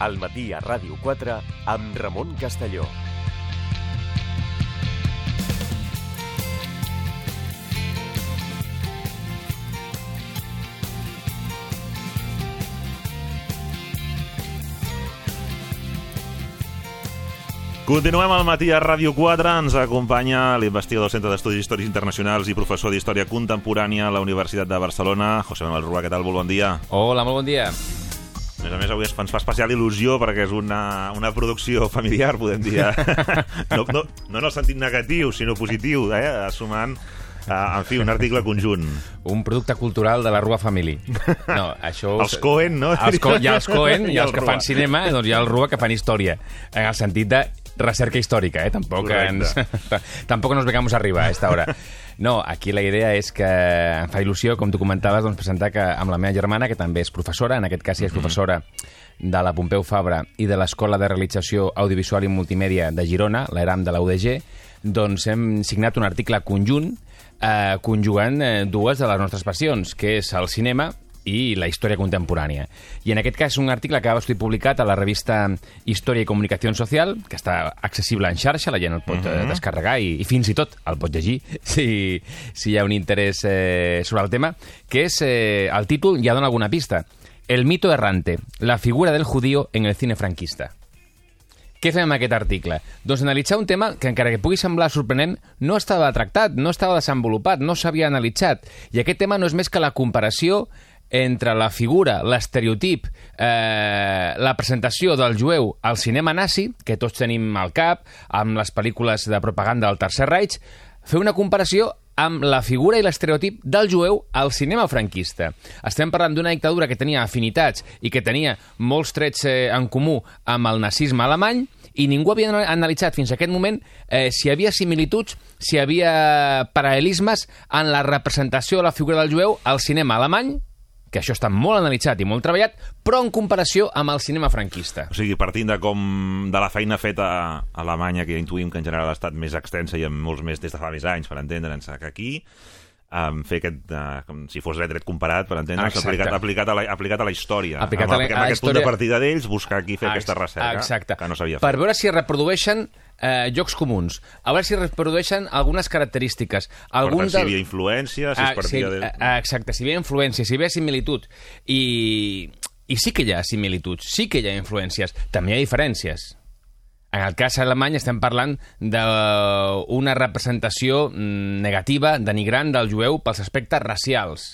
al matí a Ràdio 4 amb Ramon Castelló. Continuem al matí a Ràdio 4. Ens acompanya l'investigador del Centre d'Estudis Històrics Internacionals i professor d'Història Contemporània a la Universitat de Barcelona, José Manuel Rua. Què tal? Molt bon dia. Hola, molt bon dia. A més a més, avui ens fa especial il·lusió perquè és una, una producció familiar, podem dir. eh? No, no, no en el sentit negatiu, sinó positiu, eh? sumant, eh, en fi, un article conjunt. Un producte cultural de la Rua Family. No, això... Els Cohen, no? Els Co hi ha els Cohen i I el els que Rua. fan cinema, doncs hi ha el Rua que fan història. En el sentit de recerca històrica, eh? Tampoc ens... Tampoc nos vengamos arriba a esta hora. No, aquí la idea és que em fa il·lusió, com tu comentaves, doncs presentar que amb la meva germana, que també és professora, en aquest cas sí és professora de la Pompeu Fabra i de l'Escola de Realització Audiovisual i Multimèdia de Girona, l'ERAM de la UDG, doncs hem signat un article conjunt eh, conjugant eh, dues de les nostres passions, que és el cinema i la història contemporània. I en aquest cas un article que va estar publicat a la revista Història i Comunicació Social, que està accessible en xarxa, la gent el pot uh -huh. descarregar i, i fins i tot el pot llegir si, si hi ha un interès eh, sobre el tema, que és, eh, el títol ja dona alguna pista. El mito errante, la figura del judío en el cine franquista. Què fem amb aquest article? Doncs analitzar un tema que, encara que pugui semblar sorprenent, no estava tractat, no estava desenvolupat, no s'havia analitzat. I aquest tema no és més que la comparació entre la figura, l'estereotip, eh, la presentació del jueu al cinema nazi, que tots tenim al cap, amb les pel·lícules de propaganda del Tercer Reich, fer una comparació amb la figura i l'estereotip del jueu al cinema franquista. Estem parlant d'una dictadura que tenia afinitats i que tenia molts trets eh, en comú amb el nazisme alemany i ningú havia analitzat fins a aquest moment eh, si hi havia similituds, si hi havia paral·lelismes en la representació de la figura del jueu al cinema alemany, que això està molt analitzat i molt treballat, però en comparació amb el cinema franquista. O sigui, partint de com de la feina feta a Alemanya, que ja intuïm que en general ha estat més extensa i amb molts més des de fa més anys, per entendre'ns, que aquí, um, fer aquest, uh, com si fos dret, comparat, per entendre'ns, aplicat, aplicat, a la, aplicat a la història. Aplicat amb, a la- amb a la aquest punt de història. partida d'ells, buscar aquí fer Ex- aquesta recerca, Exacte. que no s'havia Per fet. veure si reprodueixen eh, llocs comuns, a veure si reprodueixen algunes característiques. Per Algun tant, si hi havia influència, si Ah, es partia sí, de... ah, Exacte, si hi havia influència, si hi havia similitud. I, I sí que hi ha similituds, sí que hi ha influències, també hi ha diferències. En el cas alemany estem parlant d'una representació mm, negativa, denigrant del jueu pels aspectes racials.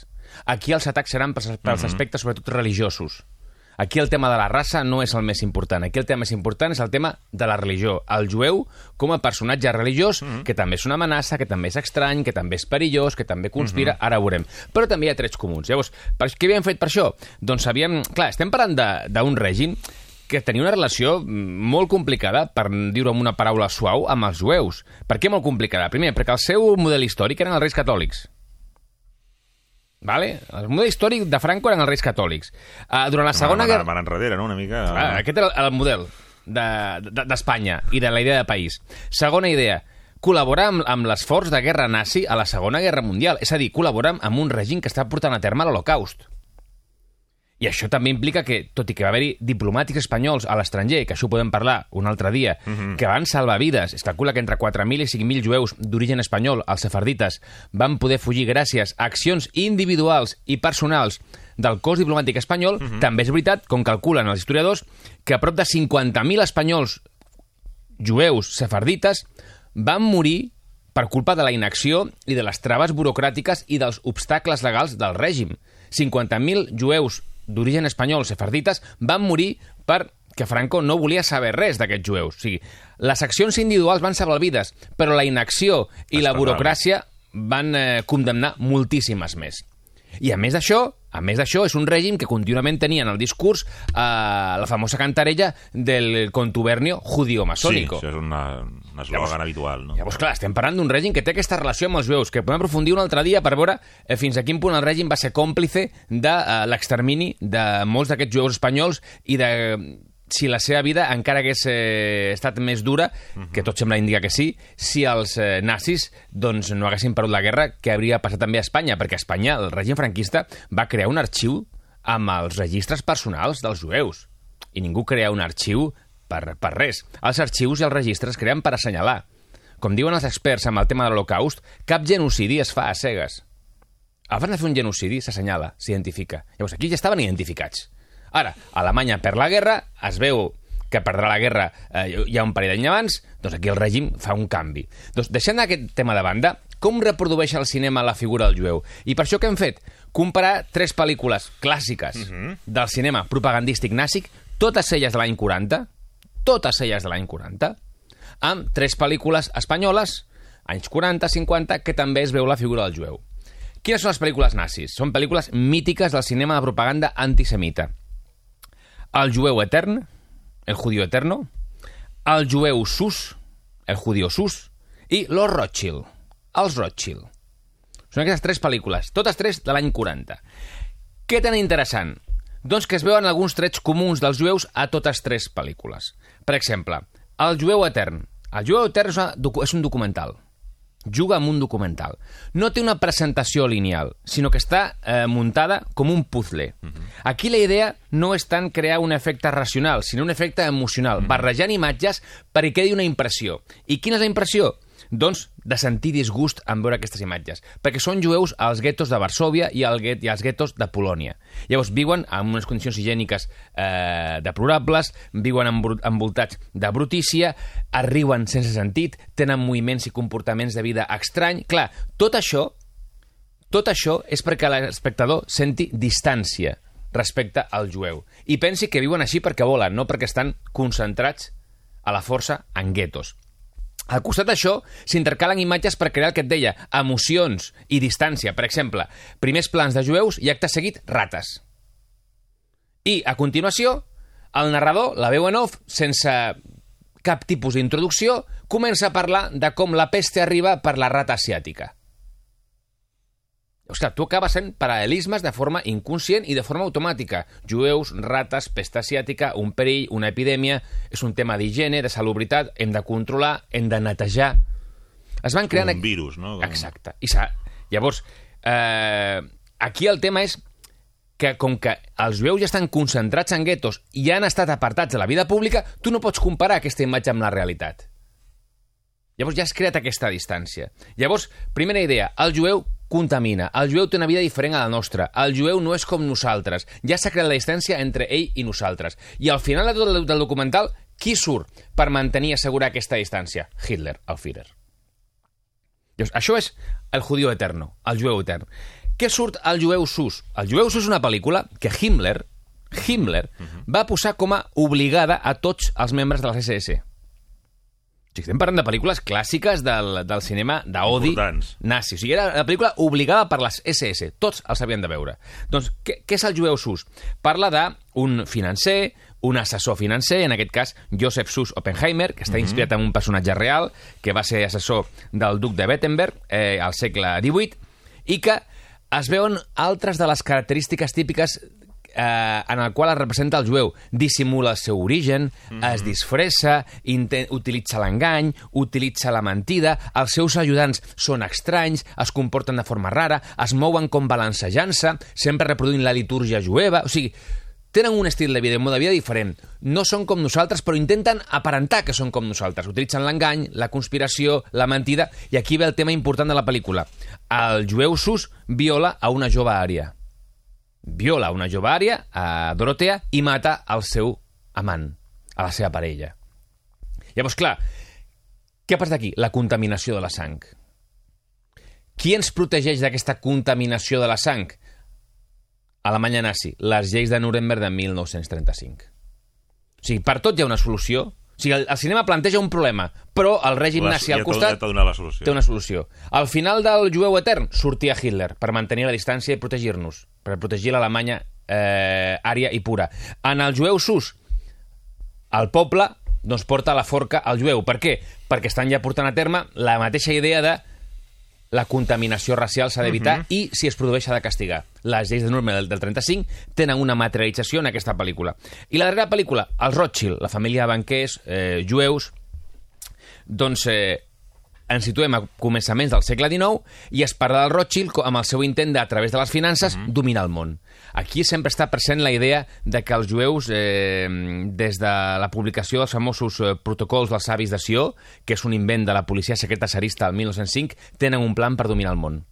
Aquí els atacs seran pels, pels aspectes sobretot religiosos. Aquí el tema de la raça no és el més important. Aquí el tema més important és el tema de la religió. El jueu com a personatge religiós, que també és una amenaça, que també és estrany, que també és perillós, que també conspira, ara ho veurem. Però també hi ha trets comuns. Llavors, per, què havíem fet per això? Doncs havíem... Clar, estem parlant d'un règim que tenia una relació mm, molt complicada, per dir-ho amb una paraula suau, amb els jueus. Per què molt complicada? Primer, perquè el seu model històric eren els reis catòlics. Vale? El model històric de Franco eren els reis catòlics. Uh, durant la Segona Van- Guerra... van enrere, no?, una mica... Ah, aquest era el model d'Espanya de, d'Espanya i de la idea de país. Segona idea, col·laborar amb, amb l'esforç de guerra nazi a la Segona Guerra Mundial. És a dir, col·laborar amb un règim que està portant a terme l'Holocaust. I això també implica que, tot i que va haver-hi diplomàtics espanyols a l'estranger, que això podem parlar un altre dia, que van salvar vides, es calcula que entre 4.000 i 5.000 jueus d'origen espanyol, els sefardites, van poder fugir gràcies a accions individuals i personals del cos diplomàtic espanyol, també és veritat, com calculen els historiadors, que a prop de 50.000 espanyols jueus sefardites van morir per culpa de la inacció i de les traves burocràtiques i dels obstacles legals del règim. 50.000 jueus d'origen espanyol sefardites van morir per que Franco no volia saber res d'aquests jueus. O sigui, les accions individuals van salvar vides, però la inacció i la Estatal. burocràcia van eh, condemnar moltíssimes més. I a més d'això, a més d'això, és un règim que contínuament tenia en el discurs eh, la famosa cantarella del contubernio Sí, judío-masónico. això és una, un eslògan habitual, no? Llavors, clar, estem parlant d'un règim que té aquesta relació amb els jueus, que podem aprofundir un altre dia per veure eh, fins a quin punt el règim va ser còmplice de eh, l'extermini de molts d'aquests jueus espanyols i de si la seva vida encara hagués eh, estat més dura, que tot sembla indicar que sí, si els eh, nazis doncs, no haguessin perdut la guerra, que hauria passat també a Espanya, perquè a Espanya el règim franquista va crear un arxiu amb els registres personals dels jueus. I ningú crea un arxiu per, per res. Els arxius i els registres es creen per assenyalar. Com diuen els experts amb el tema de l'Holocaust, cap genocidi es fa a cegues. Abans de fer un genocidi s'assenyala, s'identifica. Llavors, aquí ja estaven identificats. Ara, Alemanya perd la guerra, es veu que perdrà la guerra eh, ha un parell d'anys abans, doncs aquí el règim fa un canvi. Doncs deixant aquest tema de banda, com reprodueix el cinema la figura del jueu? I per això què hem fet? Comparar tres pel·lícules clàssiques uh -huh. del cinema propagandístic nàssic, totes elles de l'any 40, totes elles de l'any 40, amb tres pel·lícules espanyoles, anys 40-50, que també es veu la figura del jueu. Quines són les pel·lícules nazis? Són pel·lícules mítiques del cinema de propaganda antisemita. El jueu etern, el judío eterno, el jueu sus, el judío sus, i Los Rothschild, els Rothschild. Són aquestes tres pel·lícules, totes tres de l'any 40. Què tenen interessant? Doncs que es veuen alguns trets comuns dels jueus a totes tres pel·lícules. Per exemple, el jueu etern. El jueu etern és, una, és un documental juga amb un documental. No té una presentació lineal, sinó que està eh, muntada com un puzzle. Uh -huh. Aquí la idea no és tant crear un efecte racional, sinó un efecte emocional, uh -huh. barrejant imatges perquè quedi una impressió. I quina és la impressió? doncs, de sentir disgust en veure aquestes imatges, perquè són jueus als guetos de Varsovia i, al guet, i als guetos de Polònia. Llavors, viuen en unes condicions higièniques eh, deplorables, viuen envoltats de brutícia, arriuen sense sentit, tenen moviments i comportaments de vida estrany. Clar, tot això, tot això és perquè l'espectador senti distància respecte al jueu. I pensi que viuen així perquè volen, no perquè estan concentrats a la força en guetos. Al costat d'això, s'intercalen imatges per crear el que et deia, emocions i distància. Per exemple, primers plans de jueus i acte seguit, rates. I, a continuació, el narrador, la veu en off, sense cap tipus d'introducció, comença a parlar de com la peste arriba per la rata asiàtica. Oscar, tu acabes sent paral·lelismes de forma inconscient i de forma automàtica. Jueus, rates, pesta asiàtica, un perill, una epidèmia... És un tema d'higiene, de salubritat, hem de controlar, hem de netejar... Es van creant... Un virus, no? Exacte. I Llavors, eh, aquí el tema és que com que els jueus ja estan concentrats en guetos i han estat apartats de la vida pública, tu no pots comparar aquesta imatge amb la realitat. Llavors ja has creat aquesta distància. Llavors, primera idea, el jueu contamina. El jueu té una vida diferent a la nostra. El jueu no és com nosaltres. Ja s'ha creat la distància entre ell i nosaltres. I al final de tot el, documental, qui surt per mantenir i assegurar aquesta distància? Hitler, el Führer. Llavors, això és el judío eterno, el jueu etern. Què surt al jueu sus? El jueu sus és una pel·lícula que Himmler, Himmler, uh -huh. va posar com a obligada a tots els membres de la SS. Sí, estem parlant de pel·lícules clàssiques del, del cinema d'odi nazi. O sigui, era una pel·lícula obligada per les SS. Tots els havien de veure. Doncs, què, què és el jueu sus? Parla d'un financer, un assessor financer, en aquest cas Joseph Sus Oppenheimer, que està mhm. inspirat en un personatge real, que va ser assessor del duc de Wettenberg eh, al segle XVIII, i que es veuen altres de les característiques típiques eh, en el qual es representa el jueu. Dissimula el seu origen, mm -hmm. es disfressa, utilitza l'engany, utilitza la mentida, els seus ajudants són estranys, es comporten de forma rara, es mouen com balancejant-se, sempre reproduint la litúrgia jueva... O sigui, tenen un estil de vida i un mode de vida diferent. No són com nosaltres, però intenten aparentar que són com nosaltres. Utilitzen l'engany, la conspiració, la mentida, i aquí ve el tema important de la pel·lícula. El jueu sus viola a una jove ària viola una jove ària, a Dorotea, i mata el seu amant, a la seva parella. Llavors, clar, què passa aquí? La contaminació de la sang. Qui ens protegeix d'aquesta contaminació de la sang? Alemanya nazi, les lleis de Nuremberg de 1935. O sigui, per tot hi ha una solució, o sigui, el, el cinema planteja un problema, però el règim la, nazi al costat ja la solució. té una solució. Al final del jueu etern sortia Hitler per mantenir la distància i protegir-nos, per protegir l'Alemanya eh, ària i pura. En el jueu sus, el poble doncs, porta la forca al jueu. Per què? Perquè estan ja portant a terme la mateixa idea de la contaminació racial s'ha d'evitar uh -huh. i, si es produeix, s'ha de castigar. Les lleis de Nuremberg del, del 35 tenen una materialització en aquesta pel·lícula. I la darrera pel·lícula, els Rothschild, la família de banquers, eh, jueus, doncs eh, ens situem a començaments del segle XIX i es parla del Rothschild amb el seu intent de, a través de les finances, dominar el món. Aquí sempre està present la idea de que els jueus, eh, des de la publicació dels famosos eh, protocols dels savis de Sió, que és un invent de la policia secreta zarista del 1905, tenen un plan per dominar el món.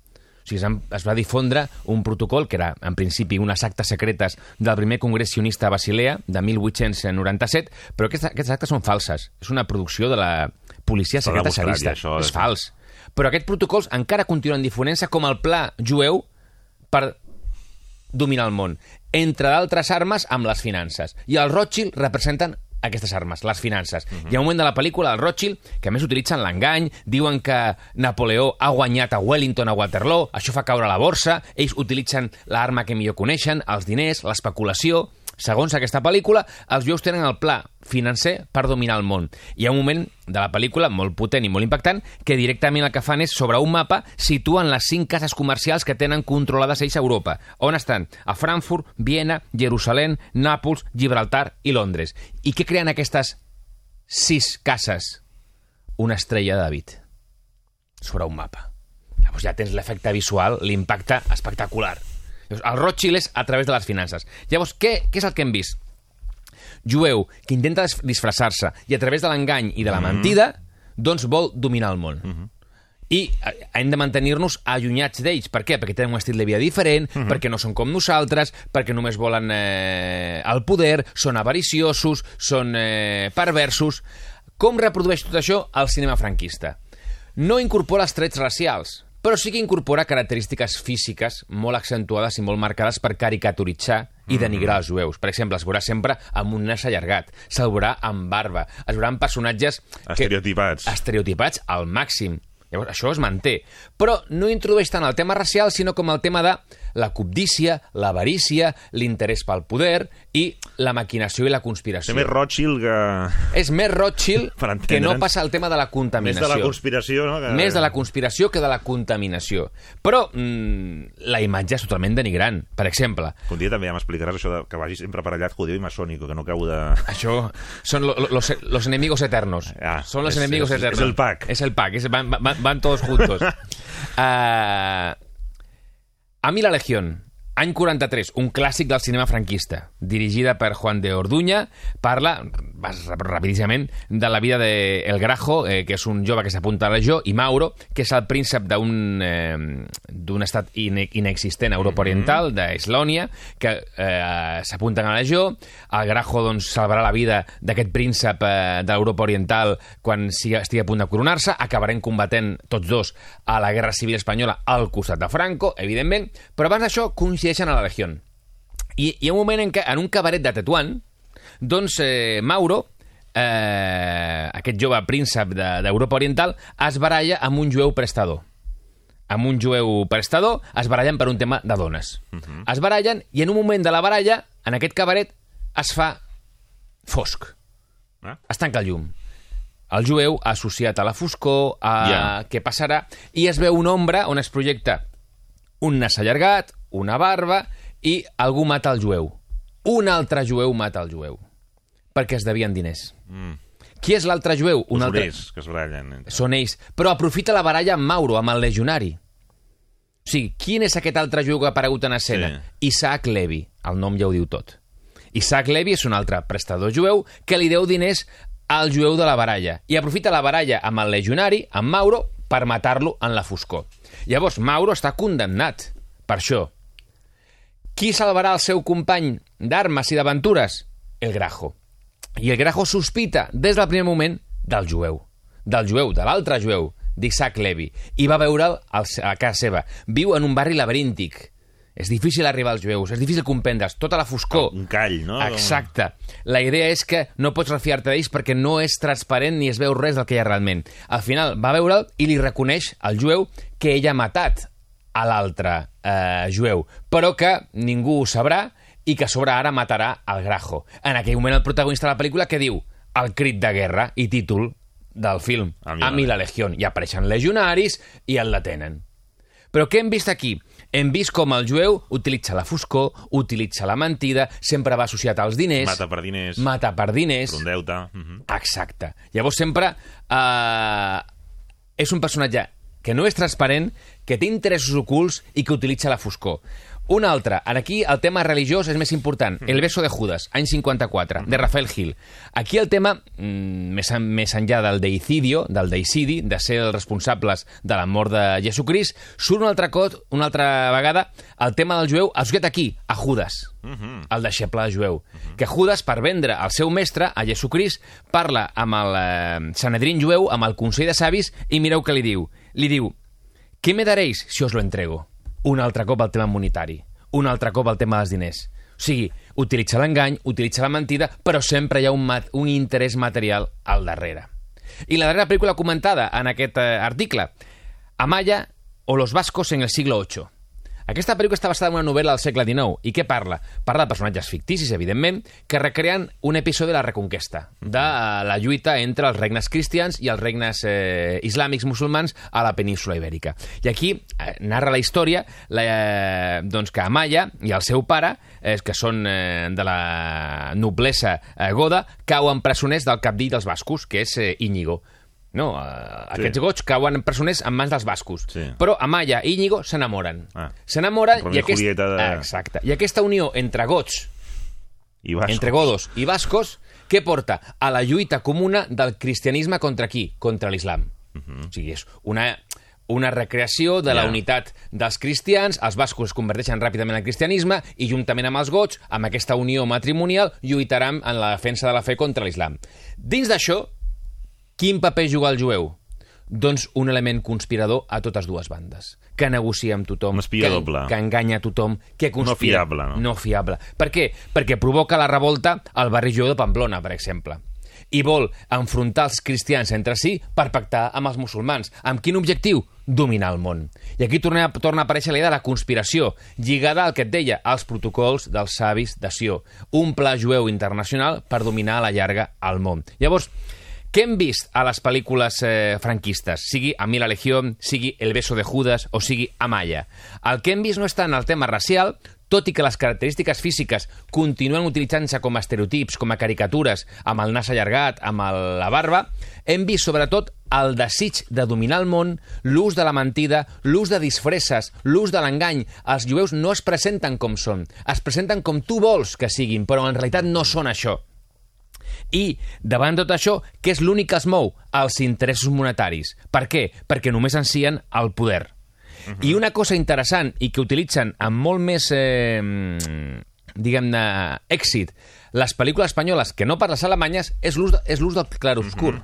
O sigui, es va difondre un protocol que era, en principi, unes actes secretes del primer congrés sionista a Basilea, de 1897, però aquestes, aquestes actes són falses. És una producció de la policia secreta això és és- fals. Però aquests protocols encara continuen difonent-se com el pla jueu per dominar el món. Entre d'altres armes, amb les finances. I els Rothschild representen aquestes armes, les finances. Uh -huh. Hi ha un moment de la pel·lícula, el Rothschild, que a més utilitzen l'engany, diuen que Napoleó ha guanyat a Wellington a Waterloo, això fa caure la borsa, ells utilitzen l'arma que millor coneixen, els diners, l'especulació... Segons aquesta pel·lícula, els jueus tenen el pla financer per dominar el món. Hi ha un moment de la pel·lícula molt potent i molt impactant que directament el que fan és, sobre un mapa, situen les cinc cases comercials que tenen controlades ells a Europa. On estan? A Frankfurt, Viena, Jerusalem, Nàpols, Gibraltar i Londres. I què creen aquestes sis cases? Una estrella de David sobre un mapa. Llavors ja tens l'efecte visual, l'impacte espectacular. Llavors, el Rothschild és a través de les finances. Llavors, què, què és el que hem vist? Jueu que intenta dis- disfressar-se i a través de l'engany i de la mentida, doncs vol dominar el món. I eh, hem de mantenir-nos allunyats d'ells. Per què? Perquè tenen un estil de vida diferent, perquè no són com nosaltres, perquè només volen eh, el poder, són avariciosos, són eh, perversos... Com reprodueix tot això el cinema franquista? No incorpora els trets racials, però sí que incorpora característiques físiques molt accentuades i molt marcades per caricaturitzar i denigrar els jueus. Per exemple, es veurà sempre amb un nas allargat, se'l veurà amb barba, es veuran personatges... que- Estereotipats. estereotipats al màxim. Llavors, això es manté. Però no introdueix tant el tema racial, sinó com el tema de la cobdícia, l'avarícia, l'interès pel poder i la maquinació i la conspiració. Ser més Rothschild que... És més Rothschild que no passa el tema de la Més contaminació. de la conspiració, no? Que... Més de la conspiració que de la contaminació. Però mm, la imatge és totalment denigrant. Per exemple, Un dia també ja m'explicaràs això de que vagi sempre aparellat judeu i maçònico, que no acabo de... Això son lo- lo- los, los enemigos eternos. Ah, son los es- enemigos eternos. es el pack. Es el pack. es- van, van- van todos juntos. Ah, a mi la Legión, any 43, un clàssic del cinema franquista, dirigida per Juan de Orduña, parla, vas rap- rapidíssimament, de la vida de El Grajo, eh, que és un jove que s'apunta a la Legió, i Mauro, que és el príncep d'un eh, estat ine inexistent a Europa Oriental, d'Eslònia, que eh, s'apunten a la Legió. El Grajo doncs, salvarà la vida d'aquest príncep eh, d'Europa Oriental quan sigui, estigui a punt de coronar-se. Acabarem combatent tots dos a la Guerra Civil Espanyola al costat de Franco, evidentment, però abans d'això coincideixen a la Legió. I hi ha un moment en què, en un cabaret de Tetuán, doncs eh, Mauro, eh, aquest jove príncep de- d'Europa Oriental, es baralla amb un jueu prestador. Amb un jueu prestador es barallen per un tema de dones. Es barallen i en un moment de la baralla, en aquest cabaret, es fa fosc. Ah? Es tanca el llum. El jueu associat a la foscor, a Ja. què passarà, i es veu una ombra on es projecta un nas allargat, una barba, i algú mata el jueu. Un altre jueu mata el jueu. Perquè es devien diners. Mm. Qui és l'altre jueu? Un Els altre... orers que es barallen. Són ells. Però aprofita la baralla amb Mauro, amb el legionari. O sigui, quin és aquest altre jueu que ha aparegut en escena? Sí. Isaac Levi. El nom ja ho diu tot. Isaac Levi és un altre prestador jueu que li deu diners al jueu de la baralla i aprofita la baralla amb el legionari, amb Mauro, per matar-lo en la foscor. Llavors, Mauro està condemnat per això. Qui salvarà el seu company d'armes i d'aventures? El Grajo. I el Grajo sospita, des del primer moment, del jueu. Del jueu, de l'altre jueu, d'Isaac Levi. I va veure'l a casa seva. Viu en un barri laberíntic. És difícil arribar als jueus, és difícil comprendre's. Tota la foscor. Un call, no? Exacte. La idea és que no pots refiar-te d'ells perquè no és transparent ni es veu res del que hi ha realment. Al final va veure'l i li reconeix al jueu que ell ha matat a l'altre eh, jueu, però que ningú ho sabrà i que a sobre ara matarà el Grajo. En aquell moment el protagonista de la pel·lícula que diu el crit de guerra i títol del film, A mi a la mi la legión. I apareixen legionaris i el detenen. Però què hem vist aquí? Hem vist com el jueu utilitza la foscor, utilitza la mentida, sempre va associat als diners... Mata per diners, Mata per diners... per un deute... Uh -huh. Exacte. Llavors sempre eh, és un personatge que no és transparent, que té interessos ocults i que utilitza la foscor. Un altre, en aquí el tema religiós és més important. El beso de Judas, any 54, de Rafael Gil. Aquí el tema, mm, més, més enllà del deicidio, del deicidi, de ser els responsables de la mort de Jesucrist, surt un altre cot, una altra vegada, el tema del jueu associat aquí, a Judas, el deixeble jueu. Que Judas, per vendre el seu mestre, a Jesucrist, parla amb el eh, Sanedrín jueu, amb el Consell de Savis, i mireu què li diu. Li diu, ¿qué me daréis si os lo entrego? Un altre cop el tema monetari, un altre cop el tema dels diners. O sigui, utilitza l'engany, utilitza la mentida, però sempre hi ha un, un interès material al darrere. I la darrera pel·lícula comentada en aquest eh, article, Amaya o los vascos en el siglo VIII. Aquesta pel·lícula està basada en una novel·la del segle XIX. I què parla? Parla de personatges ficticis, evidentment, que recreen un episodi de la Reconquesta, de eh, la lluita entre els regnes cristians i els regnes eh, islàmics musulmans a la península ibèrica. I aquí eh, narra la història la, eh, doncs que Amaya i el seu pare, eh, que són eh, de la noblesa eh, goda, cauen presoners del capdill dels bascos, que és eh, Íñigo. No, eh, Sí. aquests gots cauen presoners en mans dels bascos. Sí. Però Amaya i Íñigo s'enamoren. Ah. S'enamoren i, Julieta de- Exacte. I aquesta unió entre gots, I vascos. entre godos i bascos, què porta? A la lluita comuna del cristianisme contra qui? Contra l'islam. O sigui, és una, una recreació de la unitat dels cristians, els bascos es converteixen ràpidament al cristianisme i juntament amb els gots, amb aquesta unió matrimonial, lluitaran en la defensa de la fe contra l'islam. Dins d'això, quin paper juga el jueu? Doncs un element conspirador a totes dues bandes, que negocia amb tothom, que, doble. que enganya a tothom, que conspira. fiable, no? No fiable. Per què? Perquè provoca la revolta al barri jueu de Pamplona, per exemple. I vol enfrontar els cristians entre si per pactar amb els musulmans. Amb quin objectiu? Dominar el món. I aquí torna, torna a aparèixer la idea de la conspiració, lligada al que et deia, als protocols dels savis de Sió. Un pla jueu internacional per dominar a la llarga el món. Llavors, què hem vist a les pel·lícules eh, franquistes, sigui A mi la legió, sigui El beso de Judas o sigui Amaya? El que hem vist no és tant el tema racial, tot i que les característiques físiques continuen utilitzant-se com a estereotips, com a caricatures, amb el nas allargat, amb el, la barba, hem vist sobretot el desig de dominar el món, l'ús de la mentida, l'ús de disfresses, l'ús de l'engany. Els jueus no es presenten com són, es presenten com tu vols que siguin, però en realitat no són això. I, davant tot això, què és l'únic que es mou? Els interessos monetaris. Per què? Perquè només ansien el poder. I una cosa interessant i que utilitzen amb molt més, eh, diguem-ne, èxit les pel·lícules espanyoles que no per les alemanyes és l'ús de, és l'ús del clarobscur.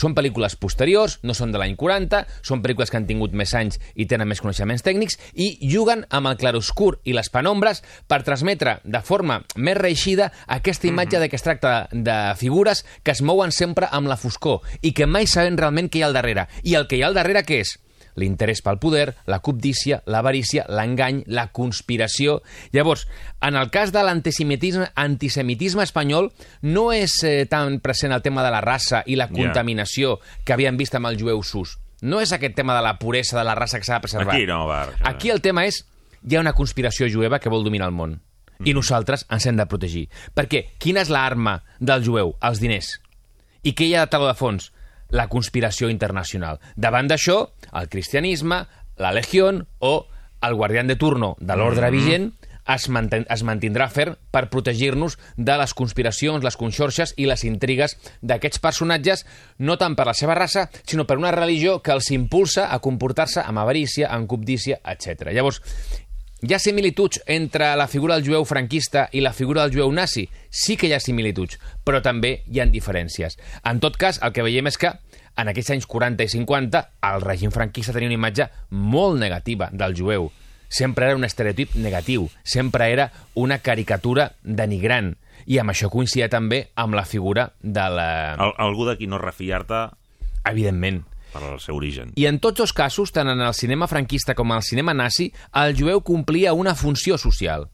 Són pel·lícules posteriors, no són de l'any 40, són pel·lícules que han tingut més anys i tenen més coneixements tècnics i juguen amb el clarobscur i les penombres per transmetre de forma més reeixida aquesta imatge de que es tracta de figures que es mouen sempre amb la foscor i que mai sabem realment què hi ha al darrere. I el que hi ha al darrere què és? L'interès pel poder, la cobdícia, l'avarícia, l'engany, la conspiració... Llavors, en el cas de l'antisemitisme antisemitisme espanyol, no és eh, tan present el tema de la raça i la contaminació que havíem vist amb el jueu sus. No és aquest tema de la puresa de la raça que s'ha de preservar. Aquí no, Bar. Aquí el tema és hi ha una conspiració jueva que vol dominar el món. I nosaltres ens hem de protegir. Perquè quina és l'arma del jueu? Els diners. I què hi ha de taló de fons? La conspiració internacional. Davant d'això, el cristianisme, la legió o el guardián de turno de l'ordre vigent es, manten es mantindrà fer per protegir-nos de les conspiracions, les conxorxes i les intrigues d'aquests personatges, no tant per la seva raça, sinó per una religió que els impulsa a comportar-se amb avarícia, amb cobdícia, etc. Llavors, hi ha similituds entre la figura del jueu franquista i la figura del jueu nazi? Sí que hi ha similituds, però també hi ha diferències. En tot cas, el que veiem és que en aquells anys 40 i 50 el règim franquista tenia una imatge molt negativa del jueu. Sempre era un estereotip negatiu, sempre era una caricatura denigrant. I amb això coincidia també amb la figura de la... Al, algú d'aquí no refiar-te Evidentment. Per al seu origen. I en tots els casos, tant en el cinema franquista com en el cinema nazi, el jueu complia una funció social.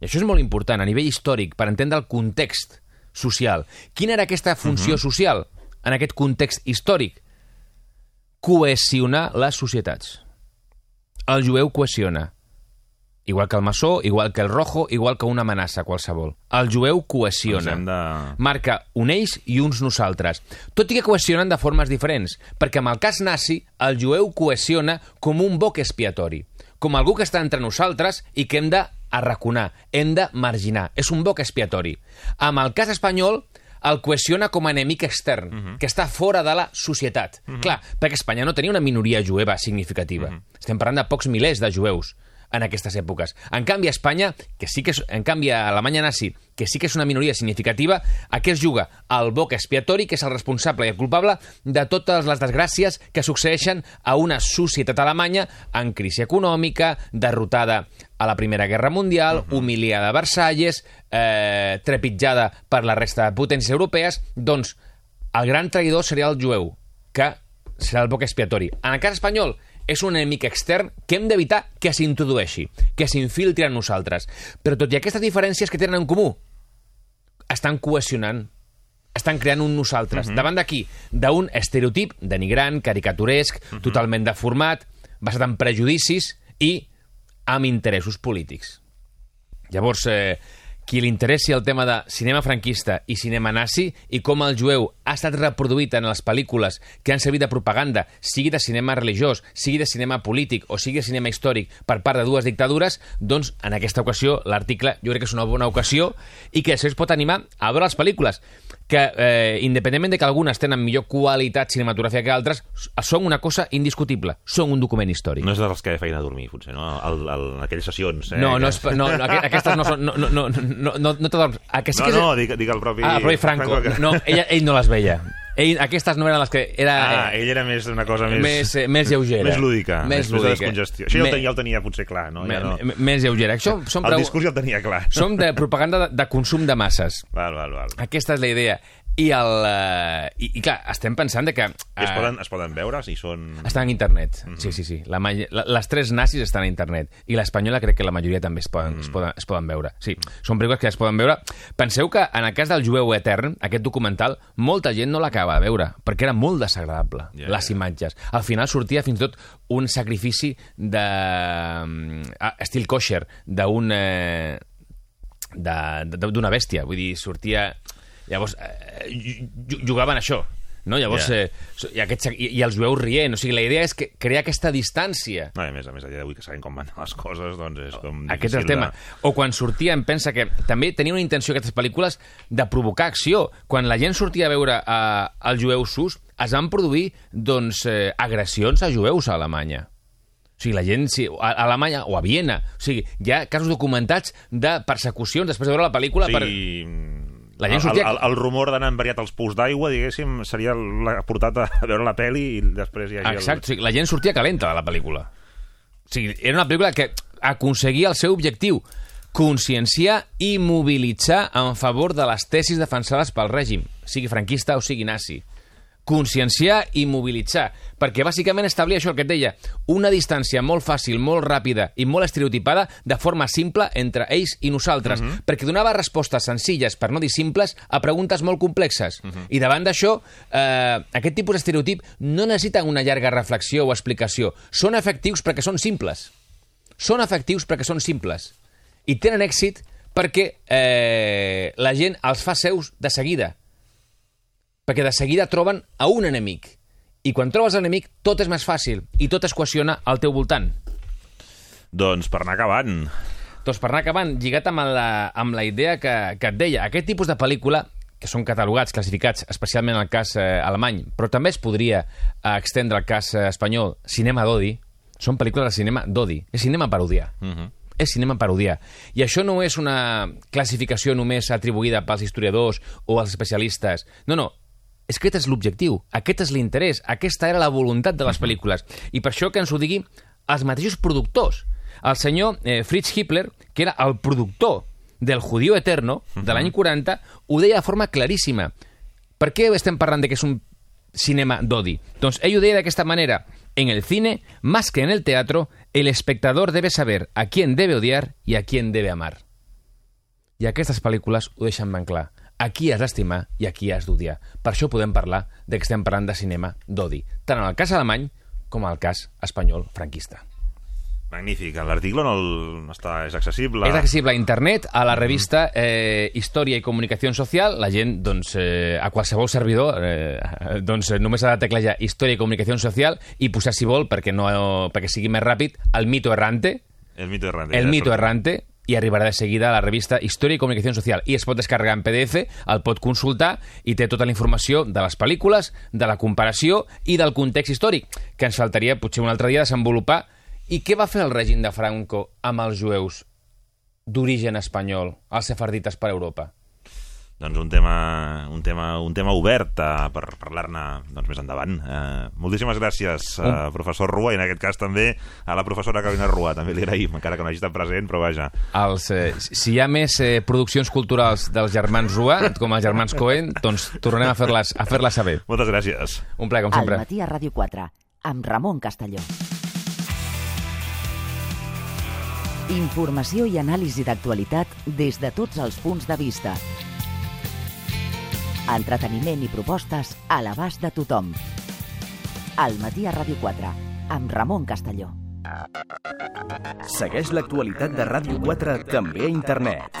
I això és molt important a nivell històric, per entendre el context social. Quina era aquesta funció social en aquest context històric? Cohesionar les societats. El jueu cohesiona. Igual que el maçó, igual que el rojo, igual que una amenaça qualsevol. El jueu cohesiona. de... Marca un ells i uns nosaltres. Tot i que cohesionen de formes diferents, perquè en el cas nazi, el jueu cohesiona com un boc expiatori, com algú que està entre nosaltres i que hem de arraconar, hem de marginar. És un boc expiatori. Amb el cas espanyol, el cohesiona com a enemic extern, que està fora de la societat. Clar, perquè Espanya no tenia una minoria jueva significativa. Estem parlant de pocs milers de jueus en aquestes èpoques. En canvi, a Espanya, que sí que és, en canvi, a Alemanya nazi, que sí que és una minoria significativa, a què es juga? El boc expiatori, que és el responsable i el culpable de totes les desgràcies que succeeixen a una societat alemanya en crisi econòmica, derrotada a la Primera Guerra Mundial, humiliada a Versalles, eh, trepitjada per la resta de potències europees, doncs el gran traïdor seria el jueu, que serà el boc expiatori. En el cas espanyol, és un enemic extern que hem d'evitar que s'introdueixi, que s'infiltri en nosaltres. Però tot i aquestes diferències que tenen en comú, estan cohesionant, estan creant un nosaltres. Mhm. Davant d'aquí, d'un estereotip denigrant, caricaturesc, Mhm. totalment deformat, basat en prejudicis i amb interessos polítics. Llavors, eh, qui li interessi el tema de cinema franquista i cinema nazi i com el jueu ha estat reproduït en les pel·lícules que han servit de propaganda, sigui de cinema religiós, sigui de cinema polític o sigui de cinema històric per part de dues dictadures, doncs en aquesta ocasió l'article jo crec que és una bona ocasió i que es pot animar a veure les pel·lícules que, eh, independentment de que algunes tenen millor qualitat cinematogràfica que altres, són una cosa indiscutible, són un document històric. No és dels que feien a dormir, potser, no? El, el, en aquelles sessions, eh? No, no, és, no, no aqu- aquestes no són... No, no, no, no, no, no t'adorms. A que sí no, que és- no, dic, dic el propi... Ah, però i Franco. que- No, ella, ell no les veia. Ell, aquestes no eren les que... Era, Ah, ell era més una cosa més... més, eh, més lleugera. Més lúdica, més, més de lúdica. descongestió. Això ja, Me- el tenia, ja el tenia potser clar, no? me- Ja no... Més lleugera. Això són, El prou- discurs ja el tenia clar. són de propaganda de, de consum de masses. Val, val, val. Aquesta és la idea. I, el, eh, i, i clar, estem pensant de que... I es eh, poden, es poden veure si són... Estan a internet, sí, sí, sí. La, la, les tres nazis estan a internet. I l'espanyola crec que la majoria també es poden, es poden, es poden veure. Sí, són pel·lícules que es poden veure. Penseu que en el cas del jueu etern, aquest documental, molta gent no l'acaba de veure, perquè era molt desagradable, Ja, les ja. imatges. Al final sortia fins i tot un sacrifici de... estil kosher, d'un... Eh, d'una bèstia, vull dir, sortia... Llavors, eh, ju- jugaven això, no? Llavors, Ja. eh, i, aquests, i, i els jueus rient, o sigui, la idea és que crear aquesta distància. No, a més, a més, a dia d'avui que sabem com van les coses, doncs és com Aquest és el tema. O quan sortia, em pensa que també tenia una intenció aquestes pel·lícules de provocar acció. Quan la gent sortia a veure eh, el jueu sus, es van produir doncs, eh, agressions a jueus a Alemanya. O sigui, la gent, sí, a Alemanya o a Viena. O sigui, hi ha casos documentats de persecucions després de veure la pel·lícula. O per... La gent el, sortia- el, el, rumor d'anar enveriat als pous d'aigua, diguéssim, seria la, portat a veure la peli i després hi hagi... Exacte, o sigui, la gent sortia calenta de la pel·lícula. O sigui, era una pel·lícula que aconseguia el seu objectiu, conscienciar i mobilitzar en favor de les tesis defensades pel règim, sigui franquista o sigui nazi. Conscienciar i mobilitzar, perquè bàsicament establia això que et deia, una distància molt fàcil, molt ràpida i molt estereotipada de forma simple entre ells i nosaltres, perquè donava respostes senzilles, per no dir simples, a preguntes molt complexes. I davant d'això, eh, aquest tipus d'estereotip no necessiten una llarga reflexió o explicació. Són efectius perquè són simples. Són efectius perquè són simples. I tenen èxit perquè eh, la gent els fa seus de seguida. Perquè de seguida troben a un enemic. I quan trobes l'enemic, tot és més fàcil i tot es cohesiona al teu voltant. Doncs per anar acabant, Doncs per anar acabant, lligat amb la, amb la idea que, que et deia, aquest tipus de pel·lícula que són catalogats, classificats, especialment en el cas eh, alemany, però també es podria eh, extendre al cas eh, espanyol, cinema d'odi, són pel·lícules de cinema d'odi, és cinema parodiar. Uh -huh. És cinema parodiar. I això no és una classificació només atribuïda pels historiadors o als especialistes. No, no, és que aquest és l'objectiu, aquest és l'interès, aquesta era la voluntat de les pel·lícules. I per això que ens ho digui els mateixos productors. El senyor eh, Fritz Hippler, que era el productor del Judío Eterno, de l'any 40, ho deia de forma claríssima. Per què estem parlant de que és un cinema d'odi? Doncs ell ho deia d'aquesta manera. En el cine, más que en el teatro, el espectador debe saber a quién debe odiar y a quién debe amar. I aquestes pel·lícules ho deixen ben clar. A qui has d'estimar i a qui has d'odiar. Per això podem parlar de que estem parlant de cinema d'odi, tant en el cas alemany com en el cas espanyol franquista. Magnífic. L'article no, el, no està, és accessible. És accessible a internet, a la revista eh, Història i Comunicació Social. La gent, doncs, eh, a qualsevol servidor, eh, doncs, només ha de teclejar Història i Comunicació Social i posar, si vol, perquè, no, perquè sigui més ràpid, el mito errante. El mito errante. El ja mito errante i arribarà de seguida a la revista Història i Comunicació Social. I es pot descarregar en PDF, el pot consultar i té tota la informació de les pel·lícules, de la comparació i del context històric, que ens faltaria potser un altre dia desenvolupar. I què va fer el règim de Franco amb els jueus d'origen espanyol, els sefardites per Europa? Doncs un tema, un tema, un tema obert uh, per parlar-ne doncs, més endavant. Uh, moltíssimes gràcies, uh, professor Rua, i en aquest cas també a la professora Carolina Rua. També li agraïm, encara que no hagi estat present, però vaja. Els, eh, si hi ha més eh, produccions culturals dels germans Rua, com els germans Cohen, doncs tornarem a fer-les a fer saber. Moltes gràcies. Un plaer, com Al sempre. matí a Ràdio 4, amb Ramon Castelló. Informació i anàlisi d'actualitat des de tots els punts de vista. Entreteniment i propostes a l'abast de tothom. Al matí a Ràdio 4, amb Ramon Castelló. Segueix l'actualitat de Ràdio 4 també a internet.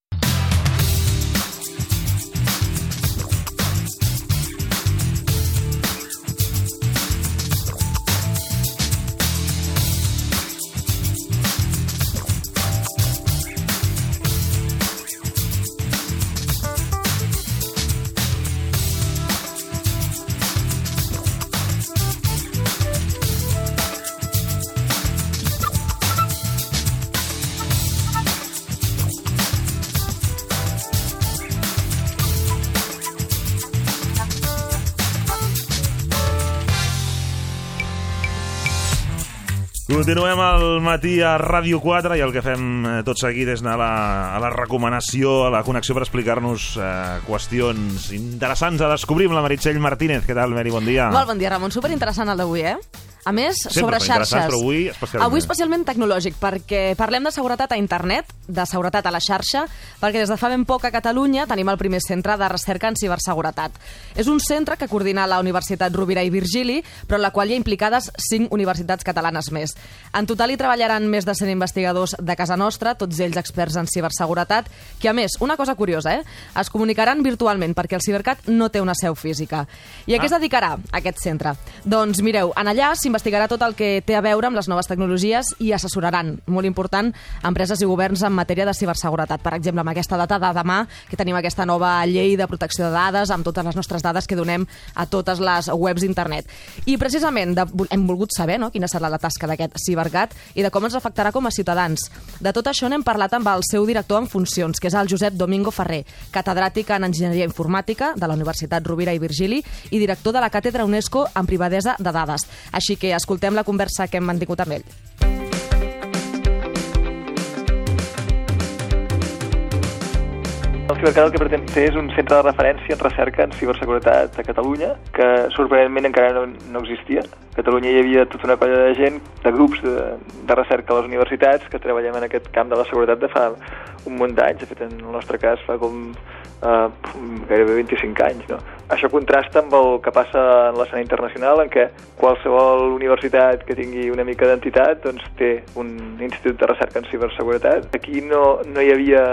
Continuem al matí a Ràdio 4 i el que fem eh, tot seguit és anar a la, a la recomanació, a la connexió per explicar-nos eh, qüestions interessants a descobrir amb la Meritxell Martínez. Què tal, Meri? Bon dia. Molt bon dia, Ramon. Superinteressant el d'avui, eh? A més, Sempre sobre xarxes. però avui especialment. Avui especialment tecnològic, perquè parlem de seguretat a internet, de seguretat a la xarxa, perquè des de fa ben poc a Catalunya tenim el primer centre de recerca en ciberseguretat. És un centre que coordina la Universitat Rovira i Virgili, però en la qual hi ha implicades cinc universitats catalanes més. En total hi treballaran més de 100 investigadors de casa nostra, tots ells experts en ciberseguretat, que a més, una cosa curiosa, eh? es comunicaran virtualment, perquè el Cibercat no té una seu física. I a què Ah. es dedicarà aquest centre? Doncs mireu, en allà s'investigarà tot el que té a veure amb les noves tecnologies i assessoraran, molt important, empreses i governs en matèria de ciberseguretat. Per exemple, amb aquesta data de demà, que tenim aquesta nova llei de protecció de dades, amb totes les nostres dades que donem a totes les webs d'internet. I precisament de, hem volgut saber no, quina serà la tasca d'aquest cibergat i de com ens afectarà com a ciutadans. De tot això n'hem parlat amb el seu director en funcions, que és el Josep Domingo Ferrer, catedràtic en Enginyeria Informàtica de la Universitat Rovira i Virgili i director de la Càtedra UNESCO en Privadesa de Dades. Així que escoltem la conversa que hem mantingut amb ell. El Cibercat el que pretén ser és un centre de referència en recerca en ciberseguretat a Catalunya, que sorprenentment encara no, no existia. A Catalunya hi havia tota una colla de gent, de grups de, de recerca a les universitats, que treballem en aquest camp de la seguretat de fa un munt d'anys. De fet, en el nostre cas fa com eh, gairebé 25 anys. No? Això contrasta amb el que passa en l'escena internacional, en què qualsevol universitat que tingui una mica d'entitat doncs, té un institut de recerca en ciberseguretat. Aquí no, no hi havia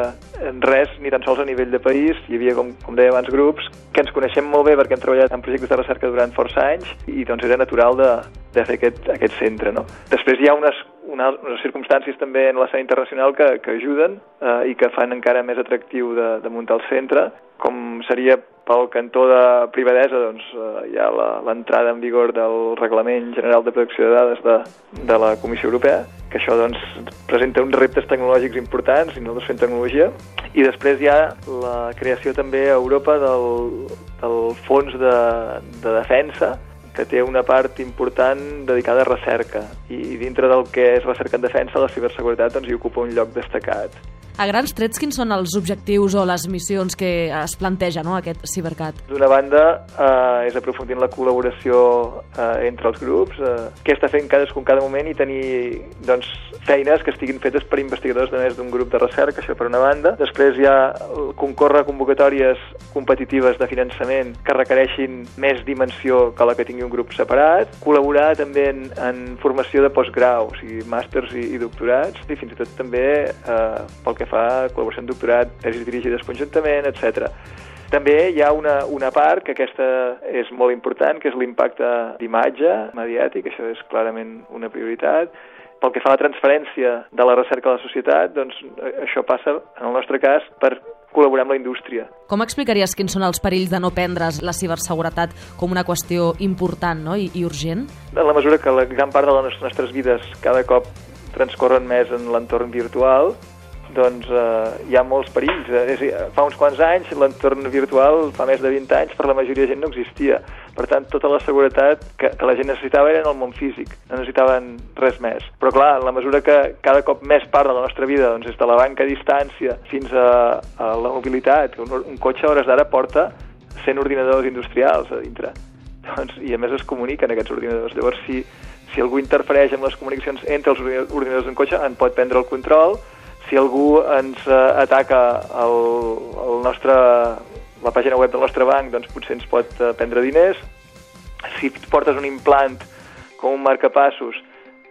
res, ni tan sols a nivell de país, hi havia, com, com deia abans, grups que ens coneixem molt bé perquè hem treballat en projectes de recerca durant força anys i doncs era natural de, de fer aquest, aquest centre. No? Després hi ha unes, unes circumstàncies també en l'escena internacional que, que ajuden eh, i que fan encara més atractiu de, de muntar el centre, com seria pel cantó de privadesa, doncs eh, hi ha l'entrada en vigor del Reglament General de Protecció de Dades de, de la Comissió Europea, que això doncs, presenta uns reptes tecnològics importants i nosaltres fem tecnologia. I després hi ha la creació també a Europa del, del Fons de, de Defensa, que té una part important dedicada a recerca i dintre del que és recerca en defensa la ciberseguretat doncs, hi ocupa un lloc destacat. A grans trets, quins són els objectius o les missions que es planteja no, aquest Cibercat? D'una banda, eh, és aprofundir la col·laboració eh, entre els grups, eh, què està fent cadascun cada moment i tenir doncs, feines que estiguin fetes per investigadors de més d'un grup de recerca, això per una banda. Després hi ha concórrer convocatòries competitives de finançament que requereixin més dimensió que la que tingui un grup separat, col·laborar també en, en formació de postgrau, o sigui, màsters i, i doctorats, i fins i tot també eh, pel que fa col·laboració en doctorat, tesis dirigides conjuntament, etc. També hi ha una, una part, que aquesta és molt important, que és l'impacte d'imatge mediàtic, això és clarament una prioritat. Pel que fa a la transferència de la recerca a la societat, doncs això passa, en el nostre cas, per col·laborar amb la indústria. Com explicaries quins són els perills de no prendre's la ciberseguretat com una qüestió important no? I, i urgent? En la mesura que la gran part de les nostres vides cada cop transcorren més en l'entorn virtual, doncs eh, hi ha molts perills. Eh, és, fa uns quants anys l'entorn virtual, fa més de 20 anys, per la majoria de gent no existia. Per tant, tota la seguretat que, que la gent necessitava era en el món físic, no necessitaven res més. Però clar, en la mesura que cada cop més part de la nostra vida, doncs des de la banca a distància fins a, a la mobilitat, un, un cotxe a hores d'ara porta 100 ordinadors industrials a dintre. Doncs, I a més es comuniquen aquests ordinadors. Llavors, si, si algú interfereix amb les comunicacions entre els ordinadors d'un cotxe, en pot prendre el control, si algú ens uh, ataca el, el nostre, la pàgina web del nostre banc, doncs potser ens pot uh, prendre diners. Si portes un implant com un marcapassos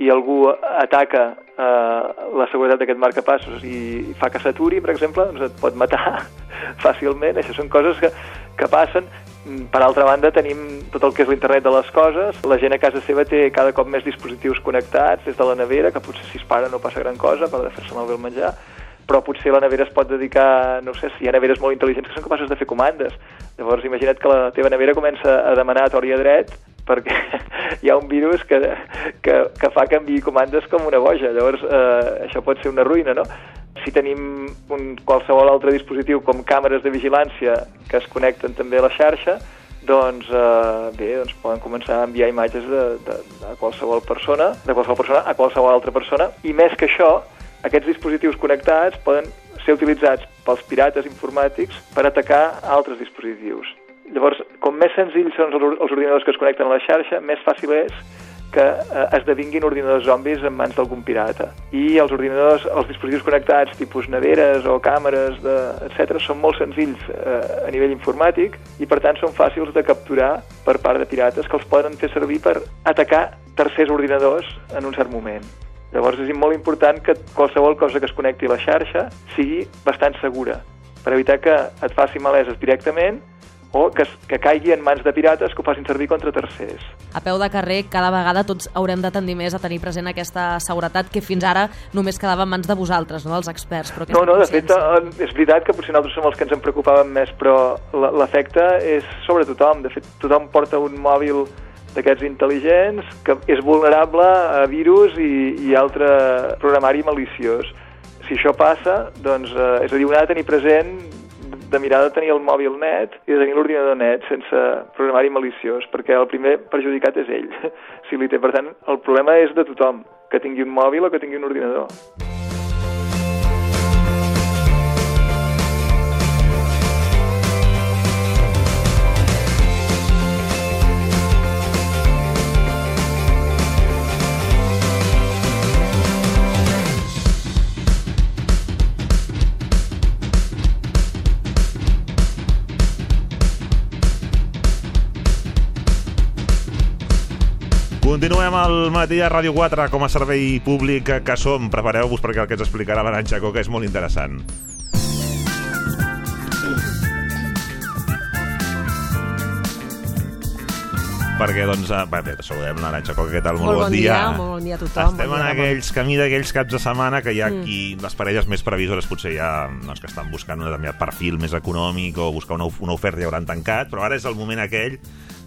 i algú ataca uh, la seguretat d'aquest marcapassos i fa que s'aturi, per exemple, doncs et pot matar fàcilment. Això són coses que, que passen per altra banda, tenim tot el que és l'internet de les coses. La gent a casa seva té cada cop més dispositius connectats, des de la nevera, que potser si es para no passa gran cosa per fer-se malbé el menjar, però potser la nevera es pot dedicar, no sé, si hi ha neveres molt intel·ligents que són capaces de fer comandes. Llavors, imagina't que la teva nevera comença a demanar a tor i a dret perquè hi ha un virus que, que, que fa que enviï comandes com una boja. Llavors, eh, això pot ser una ruïna, no? Si tenim un, qualsevol altre dispositiu com càmeres de vigilància que es connecten també a la xarxa, doncs eh, bé, doncs poden començar a enviar imatges de, de, de qualsevol persona, de qualsevol persona a qualsevol altra persona, i més que això, aquests dispositius connectats poden ser utilitzats pels pirates informàtics per atacar altres dispositius. Llavors, com més senzills són els ordinadors que es connecten a la xarxa, més fàcil és que eh, esdevinguin ordinadors zombis en mans d'algun pirata. I els ordinadors, els dispositius connectats, tipus neveres o càmeres, de, etc., són molt senzills eh, a nivell informàtic i, per tant, són fàcils de capturar per part de pirates que els poden fer servir per atacar tercers ordinadors en un cert moment. Llavors és molt important que qualsevol cosa que es connecti a la xarxa sigui bastant segura, per evitar que et faci maleses directament o que, que caigui en mans de pirates que ho facin servir contra tercers. A peu de carrer, cada vegada tots haurem de tendir més a tenir present aquesta seguretat que fins ara només quedava en mans de vosaltres, no dels experts. Però no, no, de fet, eh, és veritat que potser nosaltres som els que ens en preocupàvem més, però l'efecte és sobre tothom. De fet, tothom porta un mòbil d'aquests intel·ligents que és vulnerable a virus i, i altre programari maliciós. Si això passa, doncs, eh, és a dir, un ha de tenir present de mirar de tenir el mòbil net i de tenir l'ordinador net sense programari maliciós, perquè el primer perjudicat és ell, si li té. Per tant, el problema és de tothom, que tingui un mòbil o que tingui un ordinador. Continuem al matí a Ràdio 4 com a servei públic que som. Prepareu-vos perquè el que ens explicarà l'Aranxa Coca és molt interessant. perquè, doncs, eh, bé, saludem l'Aranxa Coca, què tal? Molt, molt bon, bon dia. dia. Molt bon dia a tothom. Estem bon en aquells camí d'aquells caps de setmana que hi ha mm. qui, les parelles més previsores potser ja doncs, que estan buscant un determinat perfil més econòmic o buscar una, una oferta i hauran tancat, però ara és el moment aquell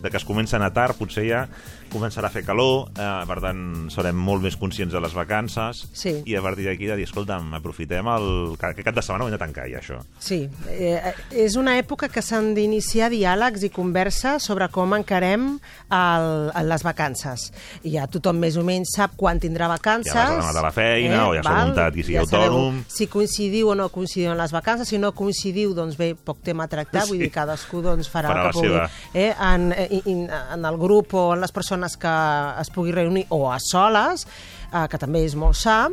de que es comença a anar tard, potser ja començarà a fer calor, eh, per tant, serem molt més conscients de les vacances, Sí. i a partir d'aquí de dir, escolta'm, aprofitem el... que Aquest cap de setmana ho hem de tancar, ja, això. Sí, eh, és una època que s'han d'iniciar diàlegs i converses sobre com encarem el, les vacances. I ja tothom més o menys sap quan tindrà vacances. Ja vas a la feina, o ja s'ha muntat qui sigui sabeu autònom. Si coincidiu o no coincidiu en les vacances, si no coincidiu, doncs bé, poc tema a tractar, vull Sí. dir, cadascú doncs, farà, Farà el que pugui. seva. Eh, en, en, en el grup o en les persones que es pugui reunir, o a soles, eh, que també és molt sa,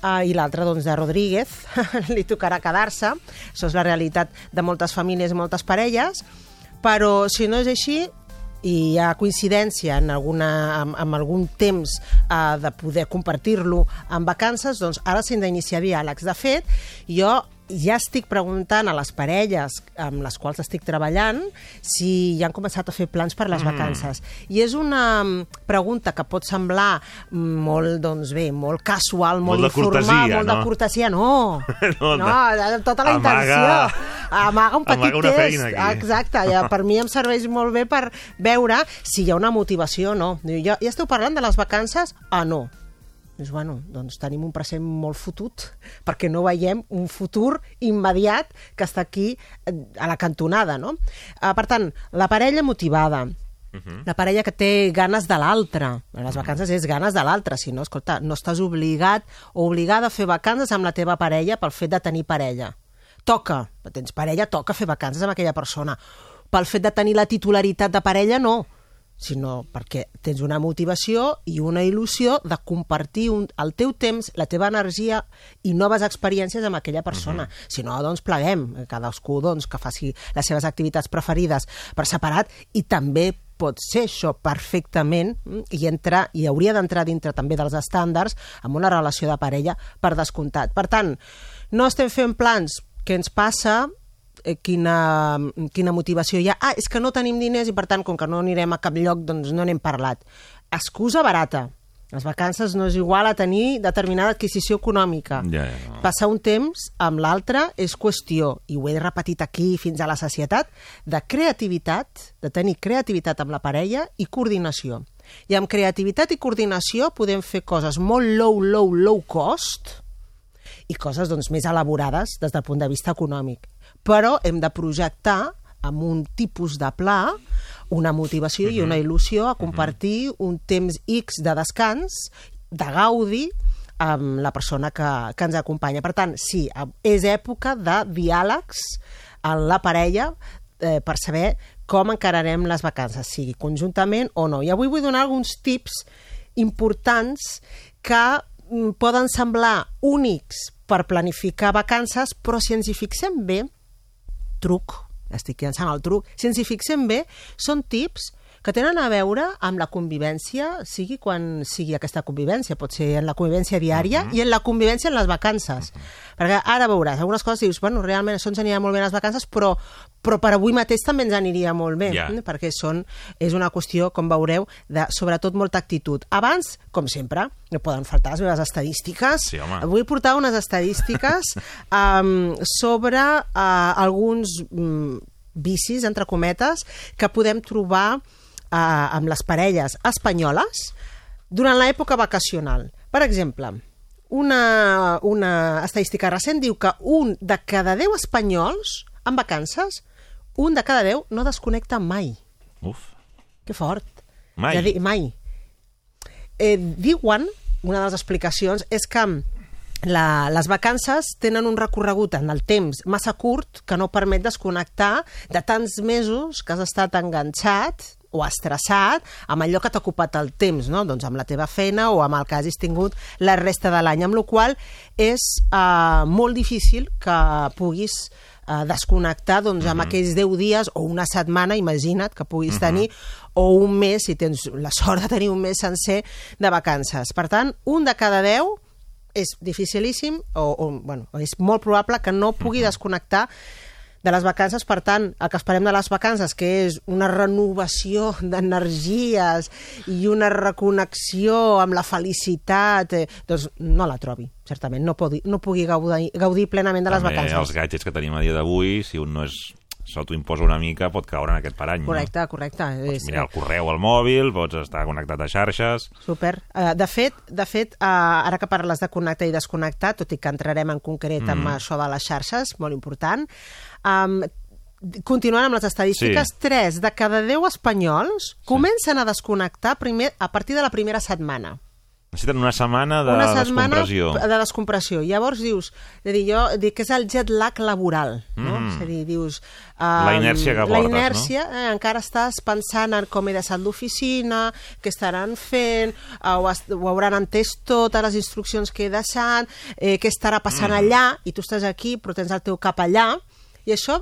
Uh, i l'altre, doncs, de Rodríguez, li tocarà quedar-se. Això és la realitat de moltes famílies i moltes parelles. Però, si no és així, i hi ha coincidència en, alguna, amb, amb algun temps uh, de poder compartir-lo en vacances, doncs ara s'han d'iniciar diàlegs. De fet, jo ja estic preguntant a les parelles amb les quals estic treballant si ja han començat a fer plans per les Mm. vacances. I és una mm, pregunta que pot semblar mm, molt, doncs bé, molt casual, molt, Molt informal, cortesia, molt no? de cortesia. No, No, no, no. de tota la Amaga- intenció. Amaga un petit amaga test. feina aquí. Exacte, ja, per mi em serveix molt bé per veure si hi ha una motivació o no. Ja, ja esteu parlant de les vacances? Ah, no. Dius, bueno, doncs tenim un present molt fotut, perquè no veiem un futur immediat que està aquí eh, a la cantonada, no? Uh, per tant, la parella motivada, la parella que té ganes de l'altre. Les vacances és ganes de l'altre, si no, escolta, no estàs obligat o obligada a fer vacances amb la teva parella pel fet de tenir parella. Toca, tens parella, toca fer vacances amb aquella persona. Pel fet de tenir la titularitat de parella, no sinó perquè tens una motivació i una il·lusió de compartir un, el teu temps, la teva energia i noves experiències amb aquella persona. Uh -huh. Si no, doncs pleguem, cadascú doncs, que faci les seves activitats preferides per separat i també pot ser això perfectament mm, i, entra, i hauria d'entrar dintre també dels estàndards amb una relació de parella per descomptat. Per tant, no estem fent plans què ens passa, eh, quina, quina motivació hi ha. Ah, és que no tenim diners i per tant, com que no anirem a cap lloc, doncs no n'hem parlat. Excusa barata. Les vacances no és igual a tenir determinada adquisició econòmica. Ja, ja. Passar un temps amb l'altre és qüestió, i ho he repetit aquí fins a la societat, de creativitat, de tenir creativitat amb la parella i coordinació. I amb creativitat i coordinació podem fer coses molt low, low, low cost i coses doncs, més elaborades des del punt de vista econòmic. Però hem de projectar amb un tipus de pla una motivació i una il·lusió a compartir un temps X de descans, de gaudi, amb la persona que, que ens acompanya. Per tant, sí, és època de diàlegs en la parella eh, per saber com encararem les vacances, sigui conjuntament o no. I avui vull donar alguns tips importants que mm, poden semblar únics per planificar vacances, però si ens hi fixem bé, truc, estic llançant el truc, si ens hi fixem bé, són tips que tenen a veure amb la convivència, sigui quan sigui aquesta convivència, pot ser en la convivència diària uh -huh. i en la convivència en les vacances. Uh -huh. Perquè ara veuràs, algunes coses dius, bueno, realment això ens aniria molt bé a les vacances, però, però per avui mateix també ens aniria molt bé, Ja. eh? perquè són, és una qüestió, com veureu, de sobretot molta actitud. Abans, com sempre, no poden faltar les meves estadístiques. Sí, home. Vull portar unes estadístiques um, sobre uh, alguns um, vicis, entre cometes, que podem trobar uh, amb les parelles espanyoles durant l'època vacacional. Per exemple, una, una estadística recent diu que un de cada 10 espanyols en vacances, un de cada 10 no desconnecta mai. Uf. Que fort. Mai. Ja di, mai. Eh, diuen, una de les explicacions, és que la, les vacances tenen un recorregut en el temps massa curt que no permet desconnectar de tants mesos que has estat enganxat o estressat amb allò que t'ha ocupat el temps, no? doncs amb la teva feina o amb el que hagis tingut la resta de l'any, amb la qual és eh, molt difícil que puguis eh, desconnectar doncs, amb aquells 10 dies o una setmana, imagina't que puguis tenir, o un mes, si tens la sort de tenir un mes sencer de vacances. Per tant, un de cada 10 és dificilíssim o, o bueno, és molt probable que no pugui desconnectar de les vacances, per tant, el que esperem de les vacances, que és una renovació d'energies i una reconnexió amb la felicitat, eh, doncs no la trobi, certament, no pugui, no pugui gaudir, gaudir plenament de les També vacances. els gadgets que tenim a dia d'avui, si un no és s'autoimposa una mica pot caure en aquest parany. Correcte, correcte. No? És, Pots mirar el correu al mòbil, pots estar connectat a xarxes... Super. Uh, de fet, de fet uh, ara que parles de connectar i desconnectar, tot i que entrarem en concret mm. amb això de les xarxes, molt important, um, continuant amb les estadístiques, Sí. 3 de cada 10 espanyols comencen a desconnectar primer, a partir de la primera setmana. Necessiten una setmana de una setmana descompressió. de descompressió. Llavors dius, és dir, jo dic que és el jet lag laboral, no? Mm. És a dir, dius... La inèrcia que La portes, inèrcia, eh, encara estàs pensant en com he deixat l'oficina, què estaran fent, eh, ho, has, ho hauran entès totes les instruccions que he deixat, eh, què estarà passant Mm. allà, i tu estàs aquí però tens el teu cap allà, i això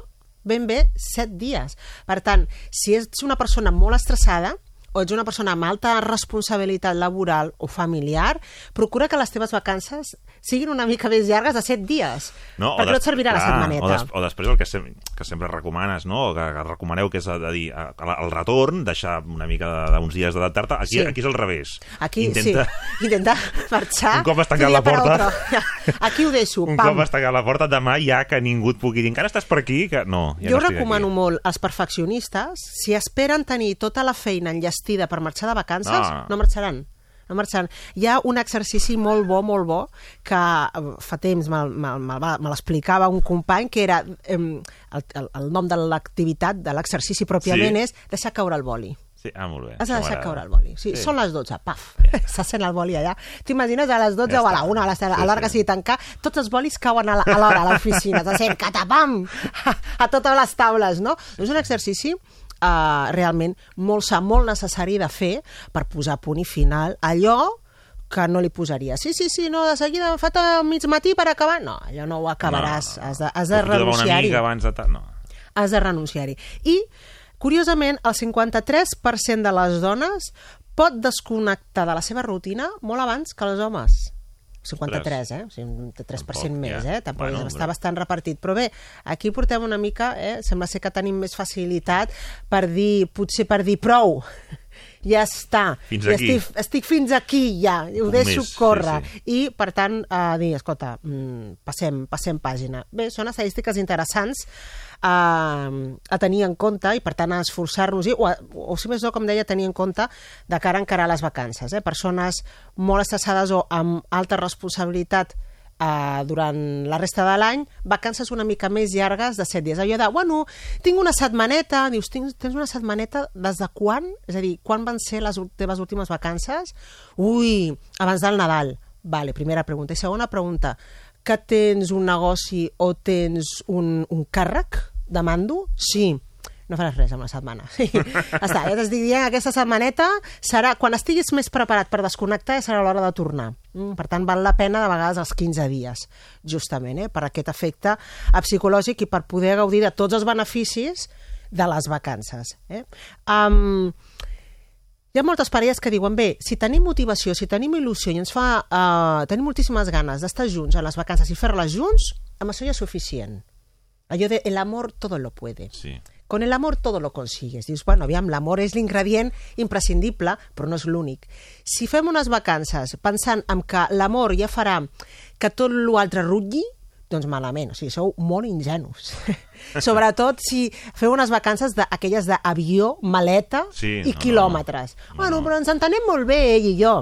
ben bé set dies. Per tant, si ets una persona molt estressada, o ets una persona amb alta responsabilitat laboral o familiar, procura que les teves vacances siguin una mica més llargues de 7 dies, No, perquè no et servirà la clar, setmaneta. O, des, o després el que, sem que sempre recomanes, no? o que, que recomaneu, que és a, a dir, a, al retorn, deixar una mica d'uns dies d'adaptar-te. Aquí, Sí. aquí és al revés. Aquí, Intenta... sí, intenta marxar. Un cop has tancat la porta. Aquí ho deixo, Un pam. cop has tancat la porta, demà ja que ningú et pugui dir encara estàs per aquí? Que... No, ja jo no recomano aquí. molt als perfeccionistes, si esperen tenir tota la feina enllestida per marxar de vacances, No. no marxaran. No marxaran. Hi ha un exercici molt bo, molt bo, que eh, fa temps me, me, me, me l'explicava un company, que era em, el, el, el nom de l'activitat, de l'exercici pròpiament, Sí. és deixar caure el boli. Sí, ah, molt bé. Has de deixar caure el boli. Sí, Sí. sí. Són les 12, paf, se sent el boli allà. T'imagines a les 12 Ja o a la està. 1, a la- Sí, l'hora que sí. sigui tancar, tots els bolis cauen a l'hora a l'oficina, se sent catapam a, a totes les taules, no? És un exercici uh, realment molt sa, molt necessari de fer per posar punt i final allò que no li posaria. Sí, sí, sí, no, de seguida em falta mig matí per acabar. No, allò no ho acabaràs. No, no, no. Has de, has de renunciar-hi abans de... No. has de renunciar-hi. I, curiosament, el 53% de les dones pot desconnectar de la seva rutina molt abans que els homes. 53, eh? O sigui, un 3% Tampoc, més, ja. eh? Tampoc Bueno, està però- bastant repartit. Però bé, aquí portem una mica, eh? Sembla ser que tenim més facilitat per dir, potser per dir prou. Ja està. Fins ja aquí. Estic, estic fins aquí, ja. Ho Un deixo mes, sí, córrer. sí. I, per tant, eh, dir, escolta, mm, passem, passem pàgina. Bé, són estadístiques interessants eh, a tenir en compte i, per tant, a esforçar-nos-hi, o, a- o, si més no, com deia, tenir en compte de cara a encarar les vacances. Eh? Persones molt estressades o amb alta responsabilitat eh, durant la resta de l'any, vacances una mica més llargues de 7 dies. Allò de, bueno, tinc una setmaneta, dius, tens, tens una setmaneta des de quan? És a dir, quan van ser les teves últimes vacances? Ui, abans del Nadal. Vale, primera pregunta. I segona pregunta, que tens un negoci o tens un, un càrrec de mando? Sí. No faràs res amb la setmana. Sí. Està, ja t'estic dient, aquesta setmaneta serà, quan estiguis més preparat per desconnectar, serà l'hora de tornar. Mm, per tant, val la pena de vegades els 15 dies, justament, eh, per aquest efecte psicològic i per poder gaudir de tots els beneficis de les vacances. Eh? Um, hi ha moltes parelles que diuen, bé, si tenim motivació, si tenim il·lusió i ens fa... Uh, tenim moltíssimes ganes d'estar junts a les vacances i fer-les junts, amb això ja és suficient. Allò de el amor todo lo puede. Sí. Con el amor todo lo consigues. Dius, bueno, aviam, l'amor és l'ingredient imprescindible, però no és l'únic. Si fem unes vacances pensant en que l'amor ja farà que tot l'altre rutlli, doncs malament, o sigui, sou molt ingenus. Sobretot si feu unes vacances d'aquelles d'avió, maleta Sí, i no, quilòmetres. no. Bueno, No. però ens entenem molt bé, ell i jo.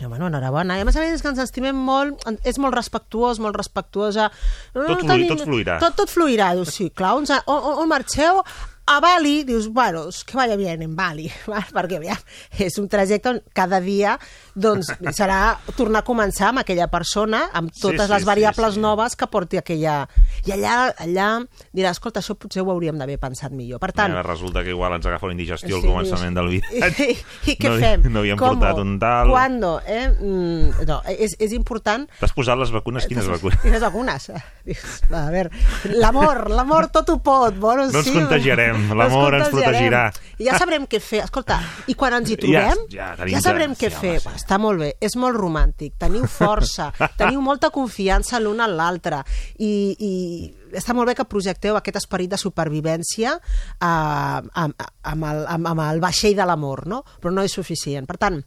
Ja, bueno, enhorabona. I a més a més és que ens estimem molt, és molt respectuós, molt respectuosa. No, Tot flui- tot fluirà. Tot, tot fluirà. Dius, sí, clar, on, on, on marxeu? A Bali, dius, bueno, que vaya bien en Bali, perquè aviam, és un trajecte on cada dia doncs, serà tornar a començar amb aquella persona, amb Sí, totes sí, les sí, variables sí. noves que porti aquella... I allà, allà dirà, escolta, això potser ho hauríem d'haver pensat millor. Per tant, Ara resulta que igual ens agafa una indigestió al Sí, començament del viatge. I, i què no, fem? No havíem Com? portat un tal... Quando? Eh? Mm, no, és, és important... T'has posat les vacunes? Quines vacunes? Quines vacunes? A veure, l'amor, l'amor tot ho pot. Bueno, No ens sí, contagiarem, l'amor ens protegirà. I ja sabrem què fer. Escolta, i quan ens hi Ja- trobem, ja ja, tenim sabrem què sí, fer. home, sí. Està molt bé, és molt romàntic, teniu força, teniu molta confiança l'un en l'altre i, i està molt bé que projecteu aquest esperit de supervivència eh, amb, amb, el, amb, amb el vaixell de l'amor, no? però no és suficient. Per tant,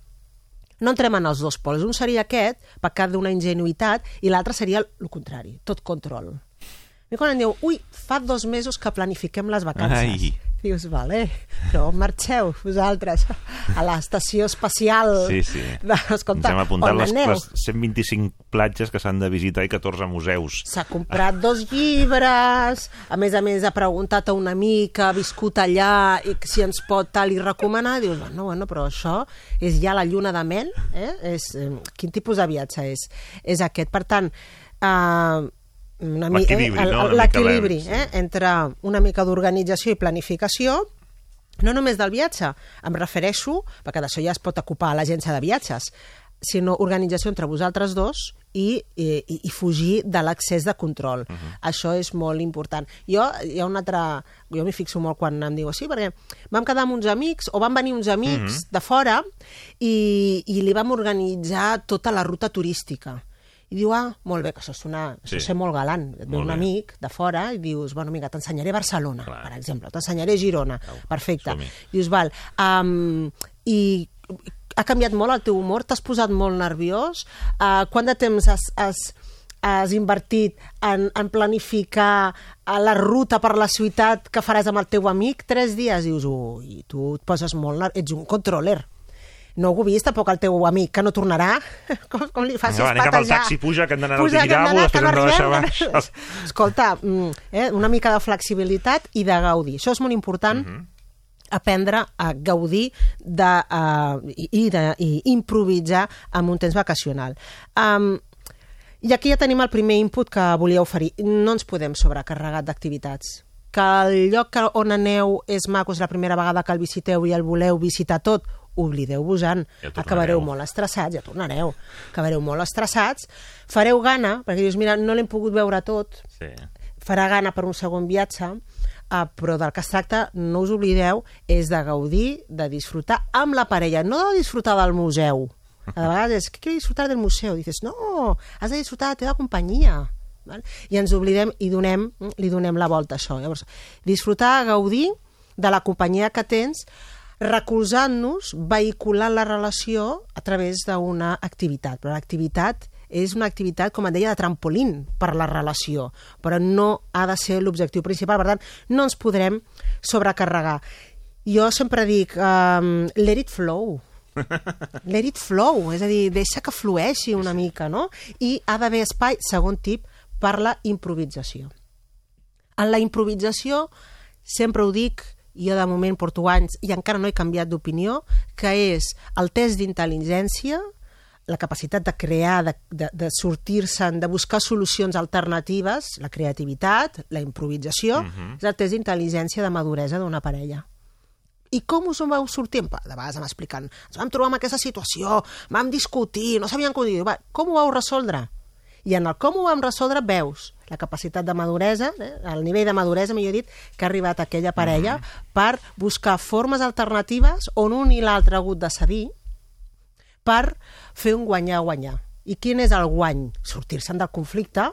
no entrem en els dos pols. Un seria aquest, pecat d'una ingenuïtat, i l'altre seria el, el contrari, tot control. A mi quan em diu, ui, fa dos mesos que planifiquem les vacances. Ai. Dius, vale, però marxeu vosaltres a l'estació espacial. Sí, sí. De, escolta, Ens hem apuntat les, aneu? les 125 platges que s'han de visitar i 14 museus. S'ha comprat dos llibres, a més a més ha preguntat a una amiga, ha viscut allà, i si ens pot tal i recomanar, dius, bueno, bueno, però això és ja la lluna de mel, eh? És, eh, quin tipus de viatge és, és aquest? Per tant, eh, L'equilibri, el- no? Una el- mica L'equilibri, sí. eh? entre una mica d'organització i planificació, no només del viatge, em refereixo, perquè d'això ja es pot ocupar l'agència de viatges, sinó organització entre vosaltres dos i, i, i fugir de l'accés de control. Uh -huh. Això és molt important. Jo, hi ha un altre... Jo m'hi fixo molt quan em diu així, perquè vam quedar amb uns amics, o van venir uns amics uh -huh. de fora, i, i li vam organitzar tota la ruta turística. I diu, ah, molt bé, que això, sona, Sí. això ser molt galant. Et ve un bé. amic de fora i dius, bueno, vinga, t'ensenyaré Barcelona, Clar. per exemple, t'ensenyaré Girona. Perfecte. som-hi. Dius, val, um, i ha canviat molt el teu humor? T'has posat molt nerviós? Uh, quant de temps has, has, has invertit en, en planificar uh, la ruta per la ciutat que faràs amb el teu amic? Tres dies? Dius, ui, tu et poses molt nerviós, ets un controller. No ho vist, tampoc el teu amic, que no tornarà. Com, com li facis Vinga, va, anem al patejar. taxi, puja, que hem d'anar al Tibidabo, després hem de no deixar baix. Escolta, mm, eh, una mica de flexibilitat i de gaudir. Això és molt important, Mhm. aprendre a gaudir de, uh, i, de, i improvisar amb un temps vacacional. Um, i aquí ja tenim el primer input que volia oferir. No ens podem sobrecarregar d'activitats. Que el lloc que- on aneu és maco, és la primera vegada que el visiteu i el voleu visitar tot, oblideu-vos-en. Ja. Acabareu molt estressats, ja tornareu. Acabareu molt estressats. Fareu gana, perquè dius, mira, no l'hem pogut veure tot, Sí. farà gana per un segon viatge, uh, però del que es tracta, no us oblideu, és de gaudir, de disfrutar amb la parella, no de disfrutar del museu. A vegades és que quiero disfrutar del museu. Dices, no, has de disfrutar de la teva companyia. Val? I ens oblidem i donem, li donem la volta a això. Llavors, disfrutar, gaudir de la companyia que tens, recolzant-nos, vehiculant la relació a través d'una activitat. Però l'activitat és una activitat, com et deia, de trampolín per la relació, però no ha de ser l'objectiu principal. Per tant, no ens podrem sobrecarregar. Jo sempre dic, um, let it flow. Let it flow, és a dir, deixa que flueixi una mica, no? I ha d'haver espai, segon tip, per la improvisació. En la improvisació, sempre ho dic, jo de moment porto anys i encara no he canviat d'opinió, que és el test d'intel·ligència, la capacitat de crear, de, de, de sortir-se'n, de buscar solucions alternatives, la creativitat, la improvisació, uh -huh. és el test d'intel·ligència de maduresa d'una parella. I com us en vau sortir? De vegades em expliquen, ens vam trobar en aquesta situació, vam discutir, no sabíem com dir, va, com ho vau resoldre? I en el com ho vam resoldre veus la capacitat de maduresa, eh, el nivell de maduresa, millor dit, que ha arribat aquella parella per buscar formes alternatives on un i l'altre ha hagut de cedir per fer un guanyar-guanyar. I quin és el guany? Sortir-se'n del conflicte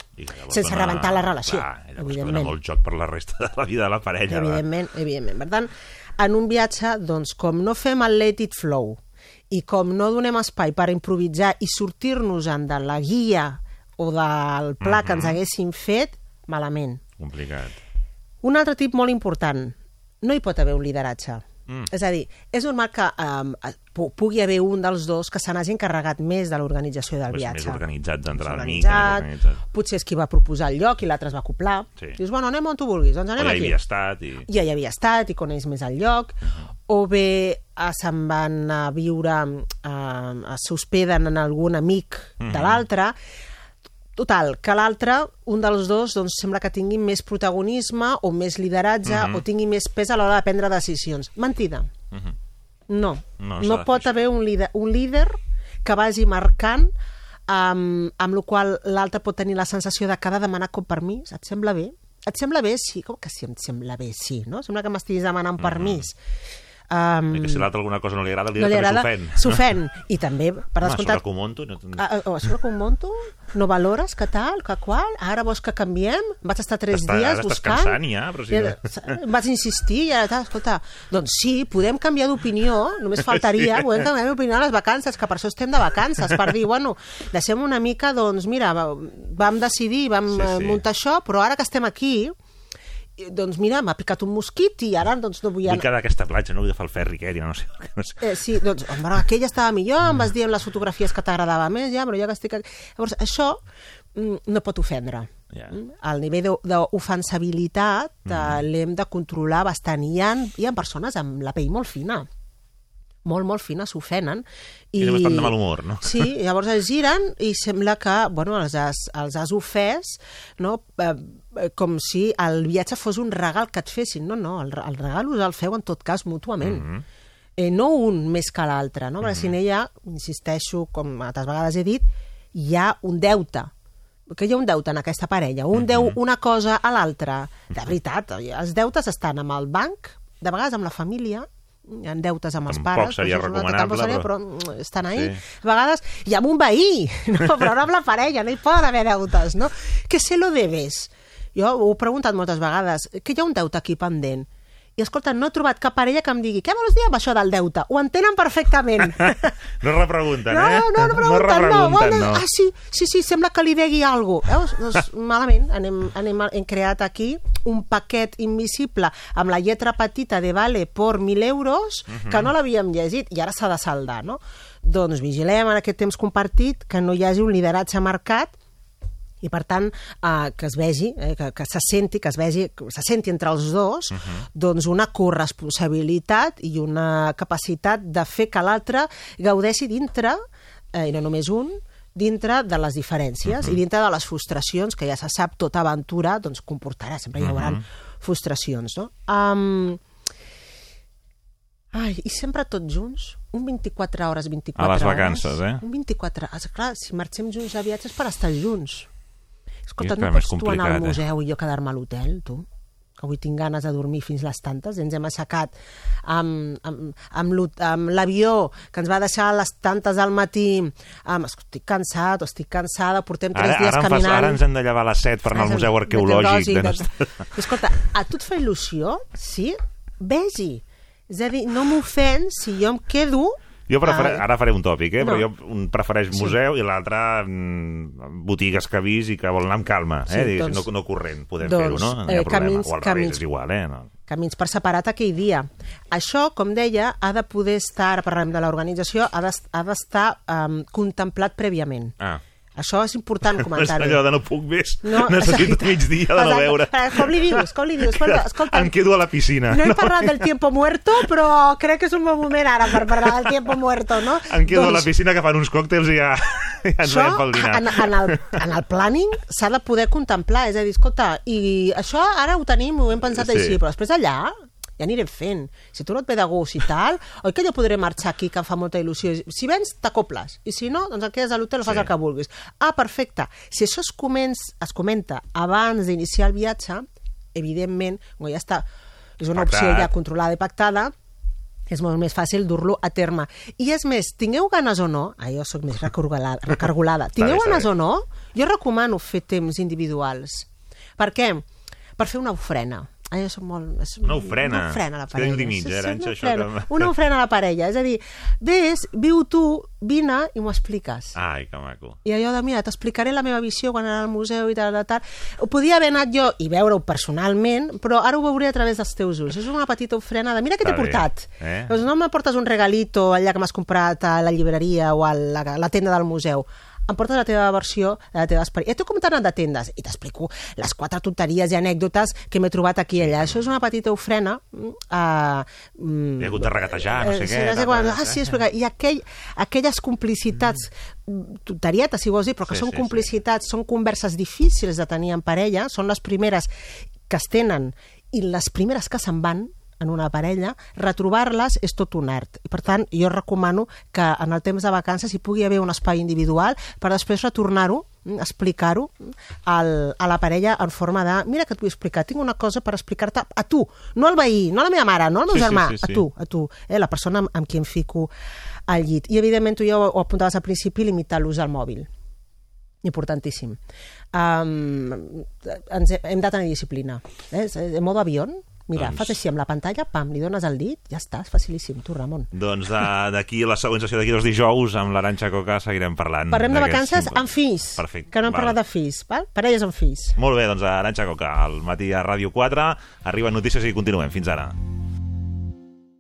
sense dona- rebentar la relació, Clar, llavors dona evidentment. molt joc per la resta de la vida de la parella. va. Evidentment, evidentment. Per tant, en un viatge, doncs, com no fem el let it flow i com no donem espai per improvisar i sortir-nos-en de la guia o del pla que Mhm. ens haguéssim fet, malament. Complicat. Un altre tip molt important, no hi pot haver un lideratge. Mm. És a dir, és normal que um, pu- pugui haver un dels dos que se n'hagi encarregat més de l'organització del viatge. més organitzat mig, més organitzat, organitzat. potser és qui va proposar el lloc i l'altre es va acoplar. Sí. Dius, bueno, anem on tu vulguis, doncs O anem ja hi aquí havia estat i... ja hi havia estat i coneix més el lloc, o bé eh, se'n van a viure, eh, s'hospeden en algun amic de l'altre. Total, que l'altre, un dels dos, doncs, sembla que tingui més protagonisme o més lideratge o tingui més pes a l'hora de prendre decisions. Mentida. No, No no, s'ha no de pot haver un líder, un líder que vagi marcant amb, amb la qual l'altre pot tenir la sensació de que ha de demanar com permís. Et sembla bé? Et sembla bé? Sí. Com que sí, em sembla bé? Sí, no? Sembla que m'estiguis demanant permís. Um, I que si l'altre alguna cosa no li agrada, el no li agrada, també s'ofèn. s'ofèn. I també, per Home, descomptat... sobre Comonto... No... Ah, ah, sobre com monto? No valores? Que tal? Que qual? Ara vols que canviem? Vaig estar tres T'està- dies ara buscant. cansant ja, però ara- Em vaig insistir i ara, tal, escolta, doncs sí, podem canviar d'opinió, només faltaria, Sí. podem canviar d'opinió a les vacances, que per això estem de vacances, per dir, bueno, deixem una mica, doncs, mira, va- vam decidir, vam Sí, sí, sí. muntar això, però ara que estem aquí, doncs mira, m'ha picat un mosquit i ara doncs no vull Vull anar. quedar a aquesta platja, no vull agafar el ferri aquest, ja no sé. No sé. Eh, sí, doncs, home, aquella estava millor, em vas dir amb les fotografies que t'agradava més, ja, però ja que estic aquí... Llavors, això mm, no pot ofendre. Mm, El nivell d'o- d'ofensabilitat mm. l'hem de controlar bastant. Hi ha, hi ha persones amb la pell molt fina, molt, molt fina, s'ofenen. I anem bastant de mal humor, no? Sí, llavors es giren i sembla que bueno, els, has, els has ofès no? eh, eh, com si el viatge fos un regal que et fessin. No, no, el, el regal us el feu en tot cas mútuament. Mm -hmm. eh, no un més que l'altre, no? Perquè si no hi ha, insisteixo, com altres vegades he dit, hi ha un deute que hi ha un deute en aquesta parella, un deu una cosa a l'altra. De veritat, els deutes estan amb el banc, de vegades amb la família, hi ha deutes amb els Tampoc pares, seria però una tampoc seria, però- però mm, estan ahí. Sí. Sí. A vegades, i amb un veí, no? però no amb la parella, no hi poden haver deutes, no? Que se lo debes? Jo ho he preguntat moltes vegades, que hi ha un deute aquí pendent? I escolta, no he trobat cap parella que em digui què vols dir amb això del deute? Ho entenen perfectament. No repregunten, No, eh? no, no, no pregunten, no. repregunten, Bueno, no. Ah, sí, sí, sí, sembla que li degui alguna cosa. Veus? Doncs malament, anem, anem, hem creat aquí un paquet invisible amb la lletra petita de vale por 1.000 euros que no l'havíem llegit i ara s'ha de saldar, no? Doncs vigilem en aquest temps compartit que no hi hagi un lideratge marcat i per tant eh, que es vegi, eh, que, que se senti, que es vegi, que se senti entre els dos, uh -huh. doncs una corresponsabilitat i una capacitat de fer que l'altre gaudeixi dintre, eh, i no només un, dintre de les diferències uh -huh. i dintre de les frustracions, que ja se sap, tota aventura doncs, comportarà, sempre hi haurà uh -huh. frustracions. No? Um, Ai, i sempre tots junts? Un 24 hores, 24 A les hores. vacances, eh? Un 24 hores. Clar, si marxem junts a viatges per estar junts. Escolta, no pots tu anar al eh? museu i jo quedar-me a l'hotel, tu? Que avui tinc ganes de dormir fins les tantes. Ens hem aixecat amb, amb, amb, amb l'avió que ens va deixar a les tantes al matí. Amb, estic cansat o estic cansada, portem tres Ara, dies ara, em fas, caminant. ara ens hem de llevar a les 7 per anar al Museu Arqueològic. De... de... Escolta, a tu et fa il·lusió? Sí? Vegi. És a dir, no m'ofèn si jo em quedo... Jo prefere... Ai. ara faré un tòpic, eh? però No. jo un prefereix museu i l'altre mm, botigues que ha vist i que vol anar amb calma, eh? Sí, doncs- no, no corrent, podem doncs, fer-ho, no? No hi eh, ha problema. camins- o al camins- revés, és igual, eh? No. camins per separat aquell dia. Això, com deia, ha de poder estar, ara parlem de l'organització, ha d'estar um, contemplat prèviament. Ah. Això és important comentar-ho. allò de no puc més, No, necessito exacte. mig dia de no Exacte. veure. Com li dius? Com li dius? Escolta, escolta, Em quedo a la piscina. no he parlat del tiempo muerto, però crec que és un bon moment ara per parlar del tiempo muerto, no? Em quedo a la Doncs piscina agafant uns còctels i ja, ja ens això, veiem pel dinar. en, en, el, en el planning s'ha de poder contemplar, és a dir, escolta, i això ara ho tenim, ho hem pensat Sí. així, però després allà ja anirem fent. Si tu no et ve de gust i tal, oi que jo podré marxar aquí, que em fa molta il·lusió. Si vens, t'acoples. I si no, doncs et quedes a l'hotel o fas Sí. el que vulguis. Ah, perfecte. Si això es, començ, es comenta abans d'iniciar el viatge, evidentment, com ja està, és una Pactat. opció ja controlada i pactada, és molt més fàcil dur-lo a terme. I és més, tingueu ganes o no, ah, jo sóc més recargolada, recargolada. tingueu bé, ganes o no, jo recomano fer temps individuals. Per què? Per fer una ofrena. Ah, jo soc molt... És Una ofrena? Una ofrena a la És parella. límits, eh, Arantxa, una, això ofrena, que- una ofrena a la parella. És a dir, ves, viu tu, vine i m'ho expliques. Ai, que maco. I allò de, mira, t'explicaré la meva visió quan anar al museu i tal, tal, tal. Ho podia haver anat jo i veure-ho personalment, però ara ho veuré a través dels teus ulls. És una petita ofrena de, mira què t'he portat. eh? Doncs no me portes un regalito allà que m'has comprat a la llibreria o a la, la tenda del museu em portes la teva versió de la teva experiència. Tu com t'ha anat de tendes? I t'explico les quatre tonteries i anècdotes que m'he trobat aquí i allà. Això és una petita ofrena. Uh, mm, Hi ha hagut de regatejar, no sé eh, què. sí, no sé quan, ah, sí, eh? explica. I aquell, aquelles complicitats, mm. tonterietes, si vols dir, però que Sí, són sí, complicitats, són converses difícils de tenir en parella, són les primeres que es tenen i les primeres que se'n van en una parella, retrobar-les és tot un art. I per tant, jo recomano que en el temps de vacances hi pugui haver un espai individual per després retornar-ho mm, explicar-ho al- a la parella en forma de mira que et vull explicar, tinc una cosa per explicar-te a tu, no al veí, no a la meva mare, no al meu Sí, sí, germà, sí, sí. a tu, a tu, eh, la persona amb, amb qui em fico al llit. I, evidentment, tu ja ho, ho apuntaves al principi, limitar l'ús del mòbil. Importantíssim. Um, ens he- hem de tenir disciplina. Eh? En modo avió, mira, Doncs- fas així amb la pantalla, pam, li dones el dit, ja està, és facilíssim, tu, Ramon. Doncs de- d'aquí la següent sessió d'aquí dos dijous amb l'Aranxa Coca seguirem parlant. Parlem de vacances amb fills, Perfecte. que no hem val. parlat de fills, val? parelles amb fills. Molt bé, doncs Aranxa Coca, al matí a Ràdio 4. Arriben notícies i continuem. Fins ara.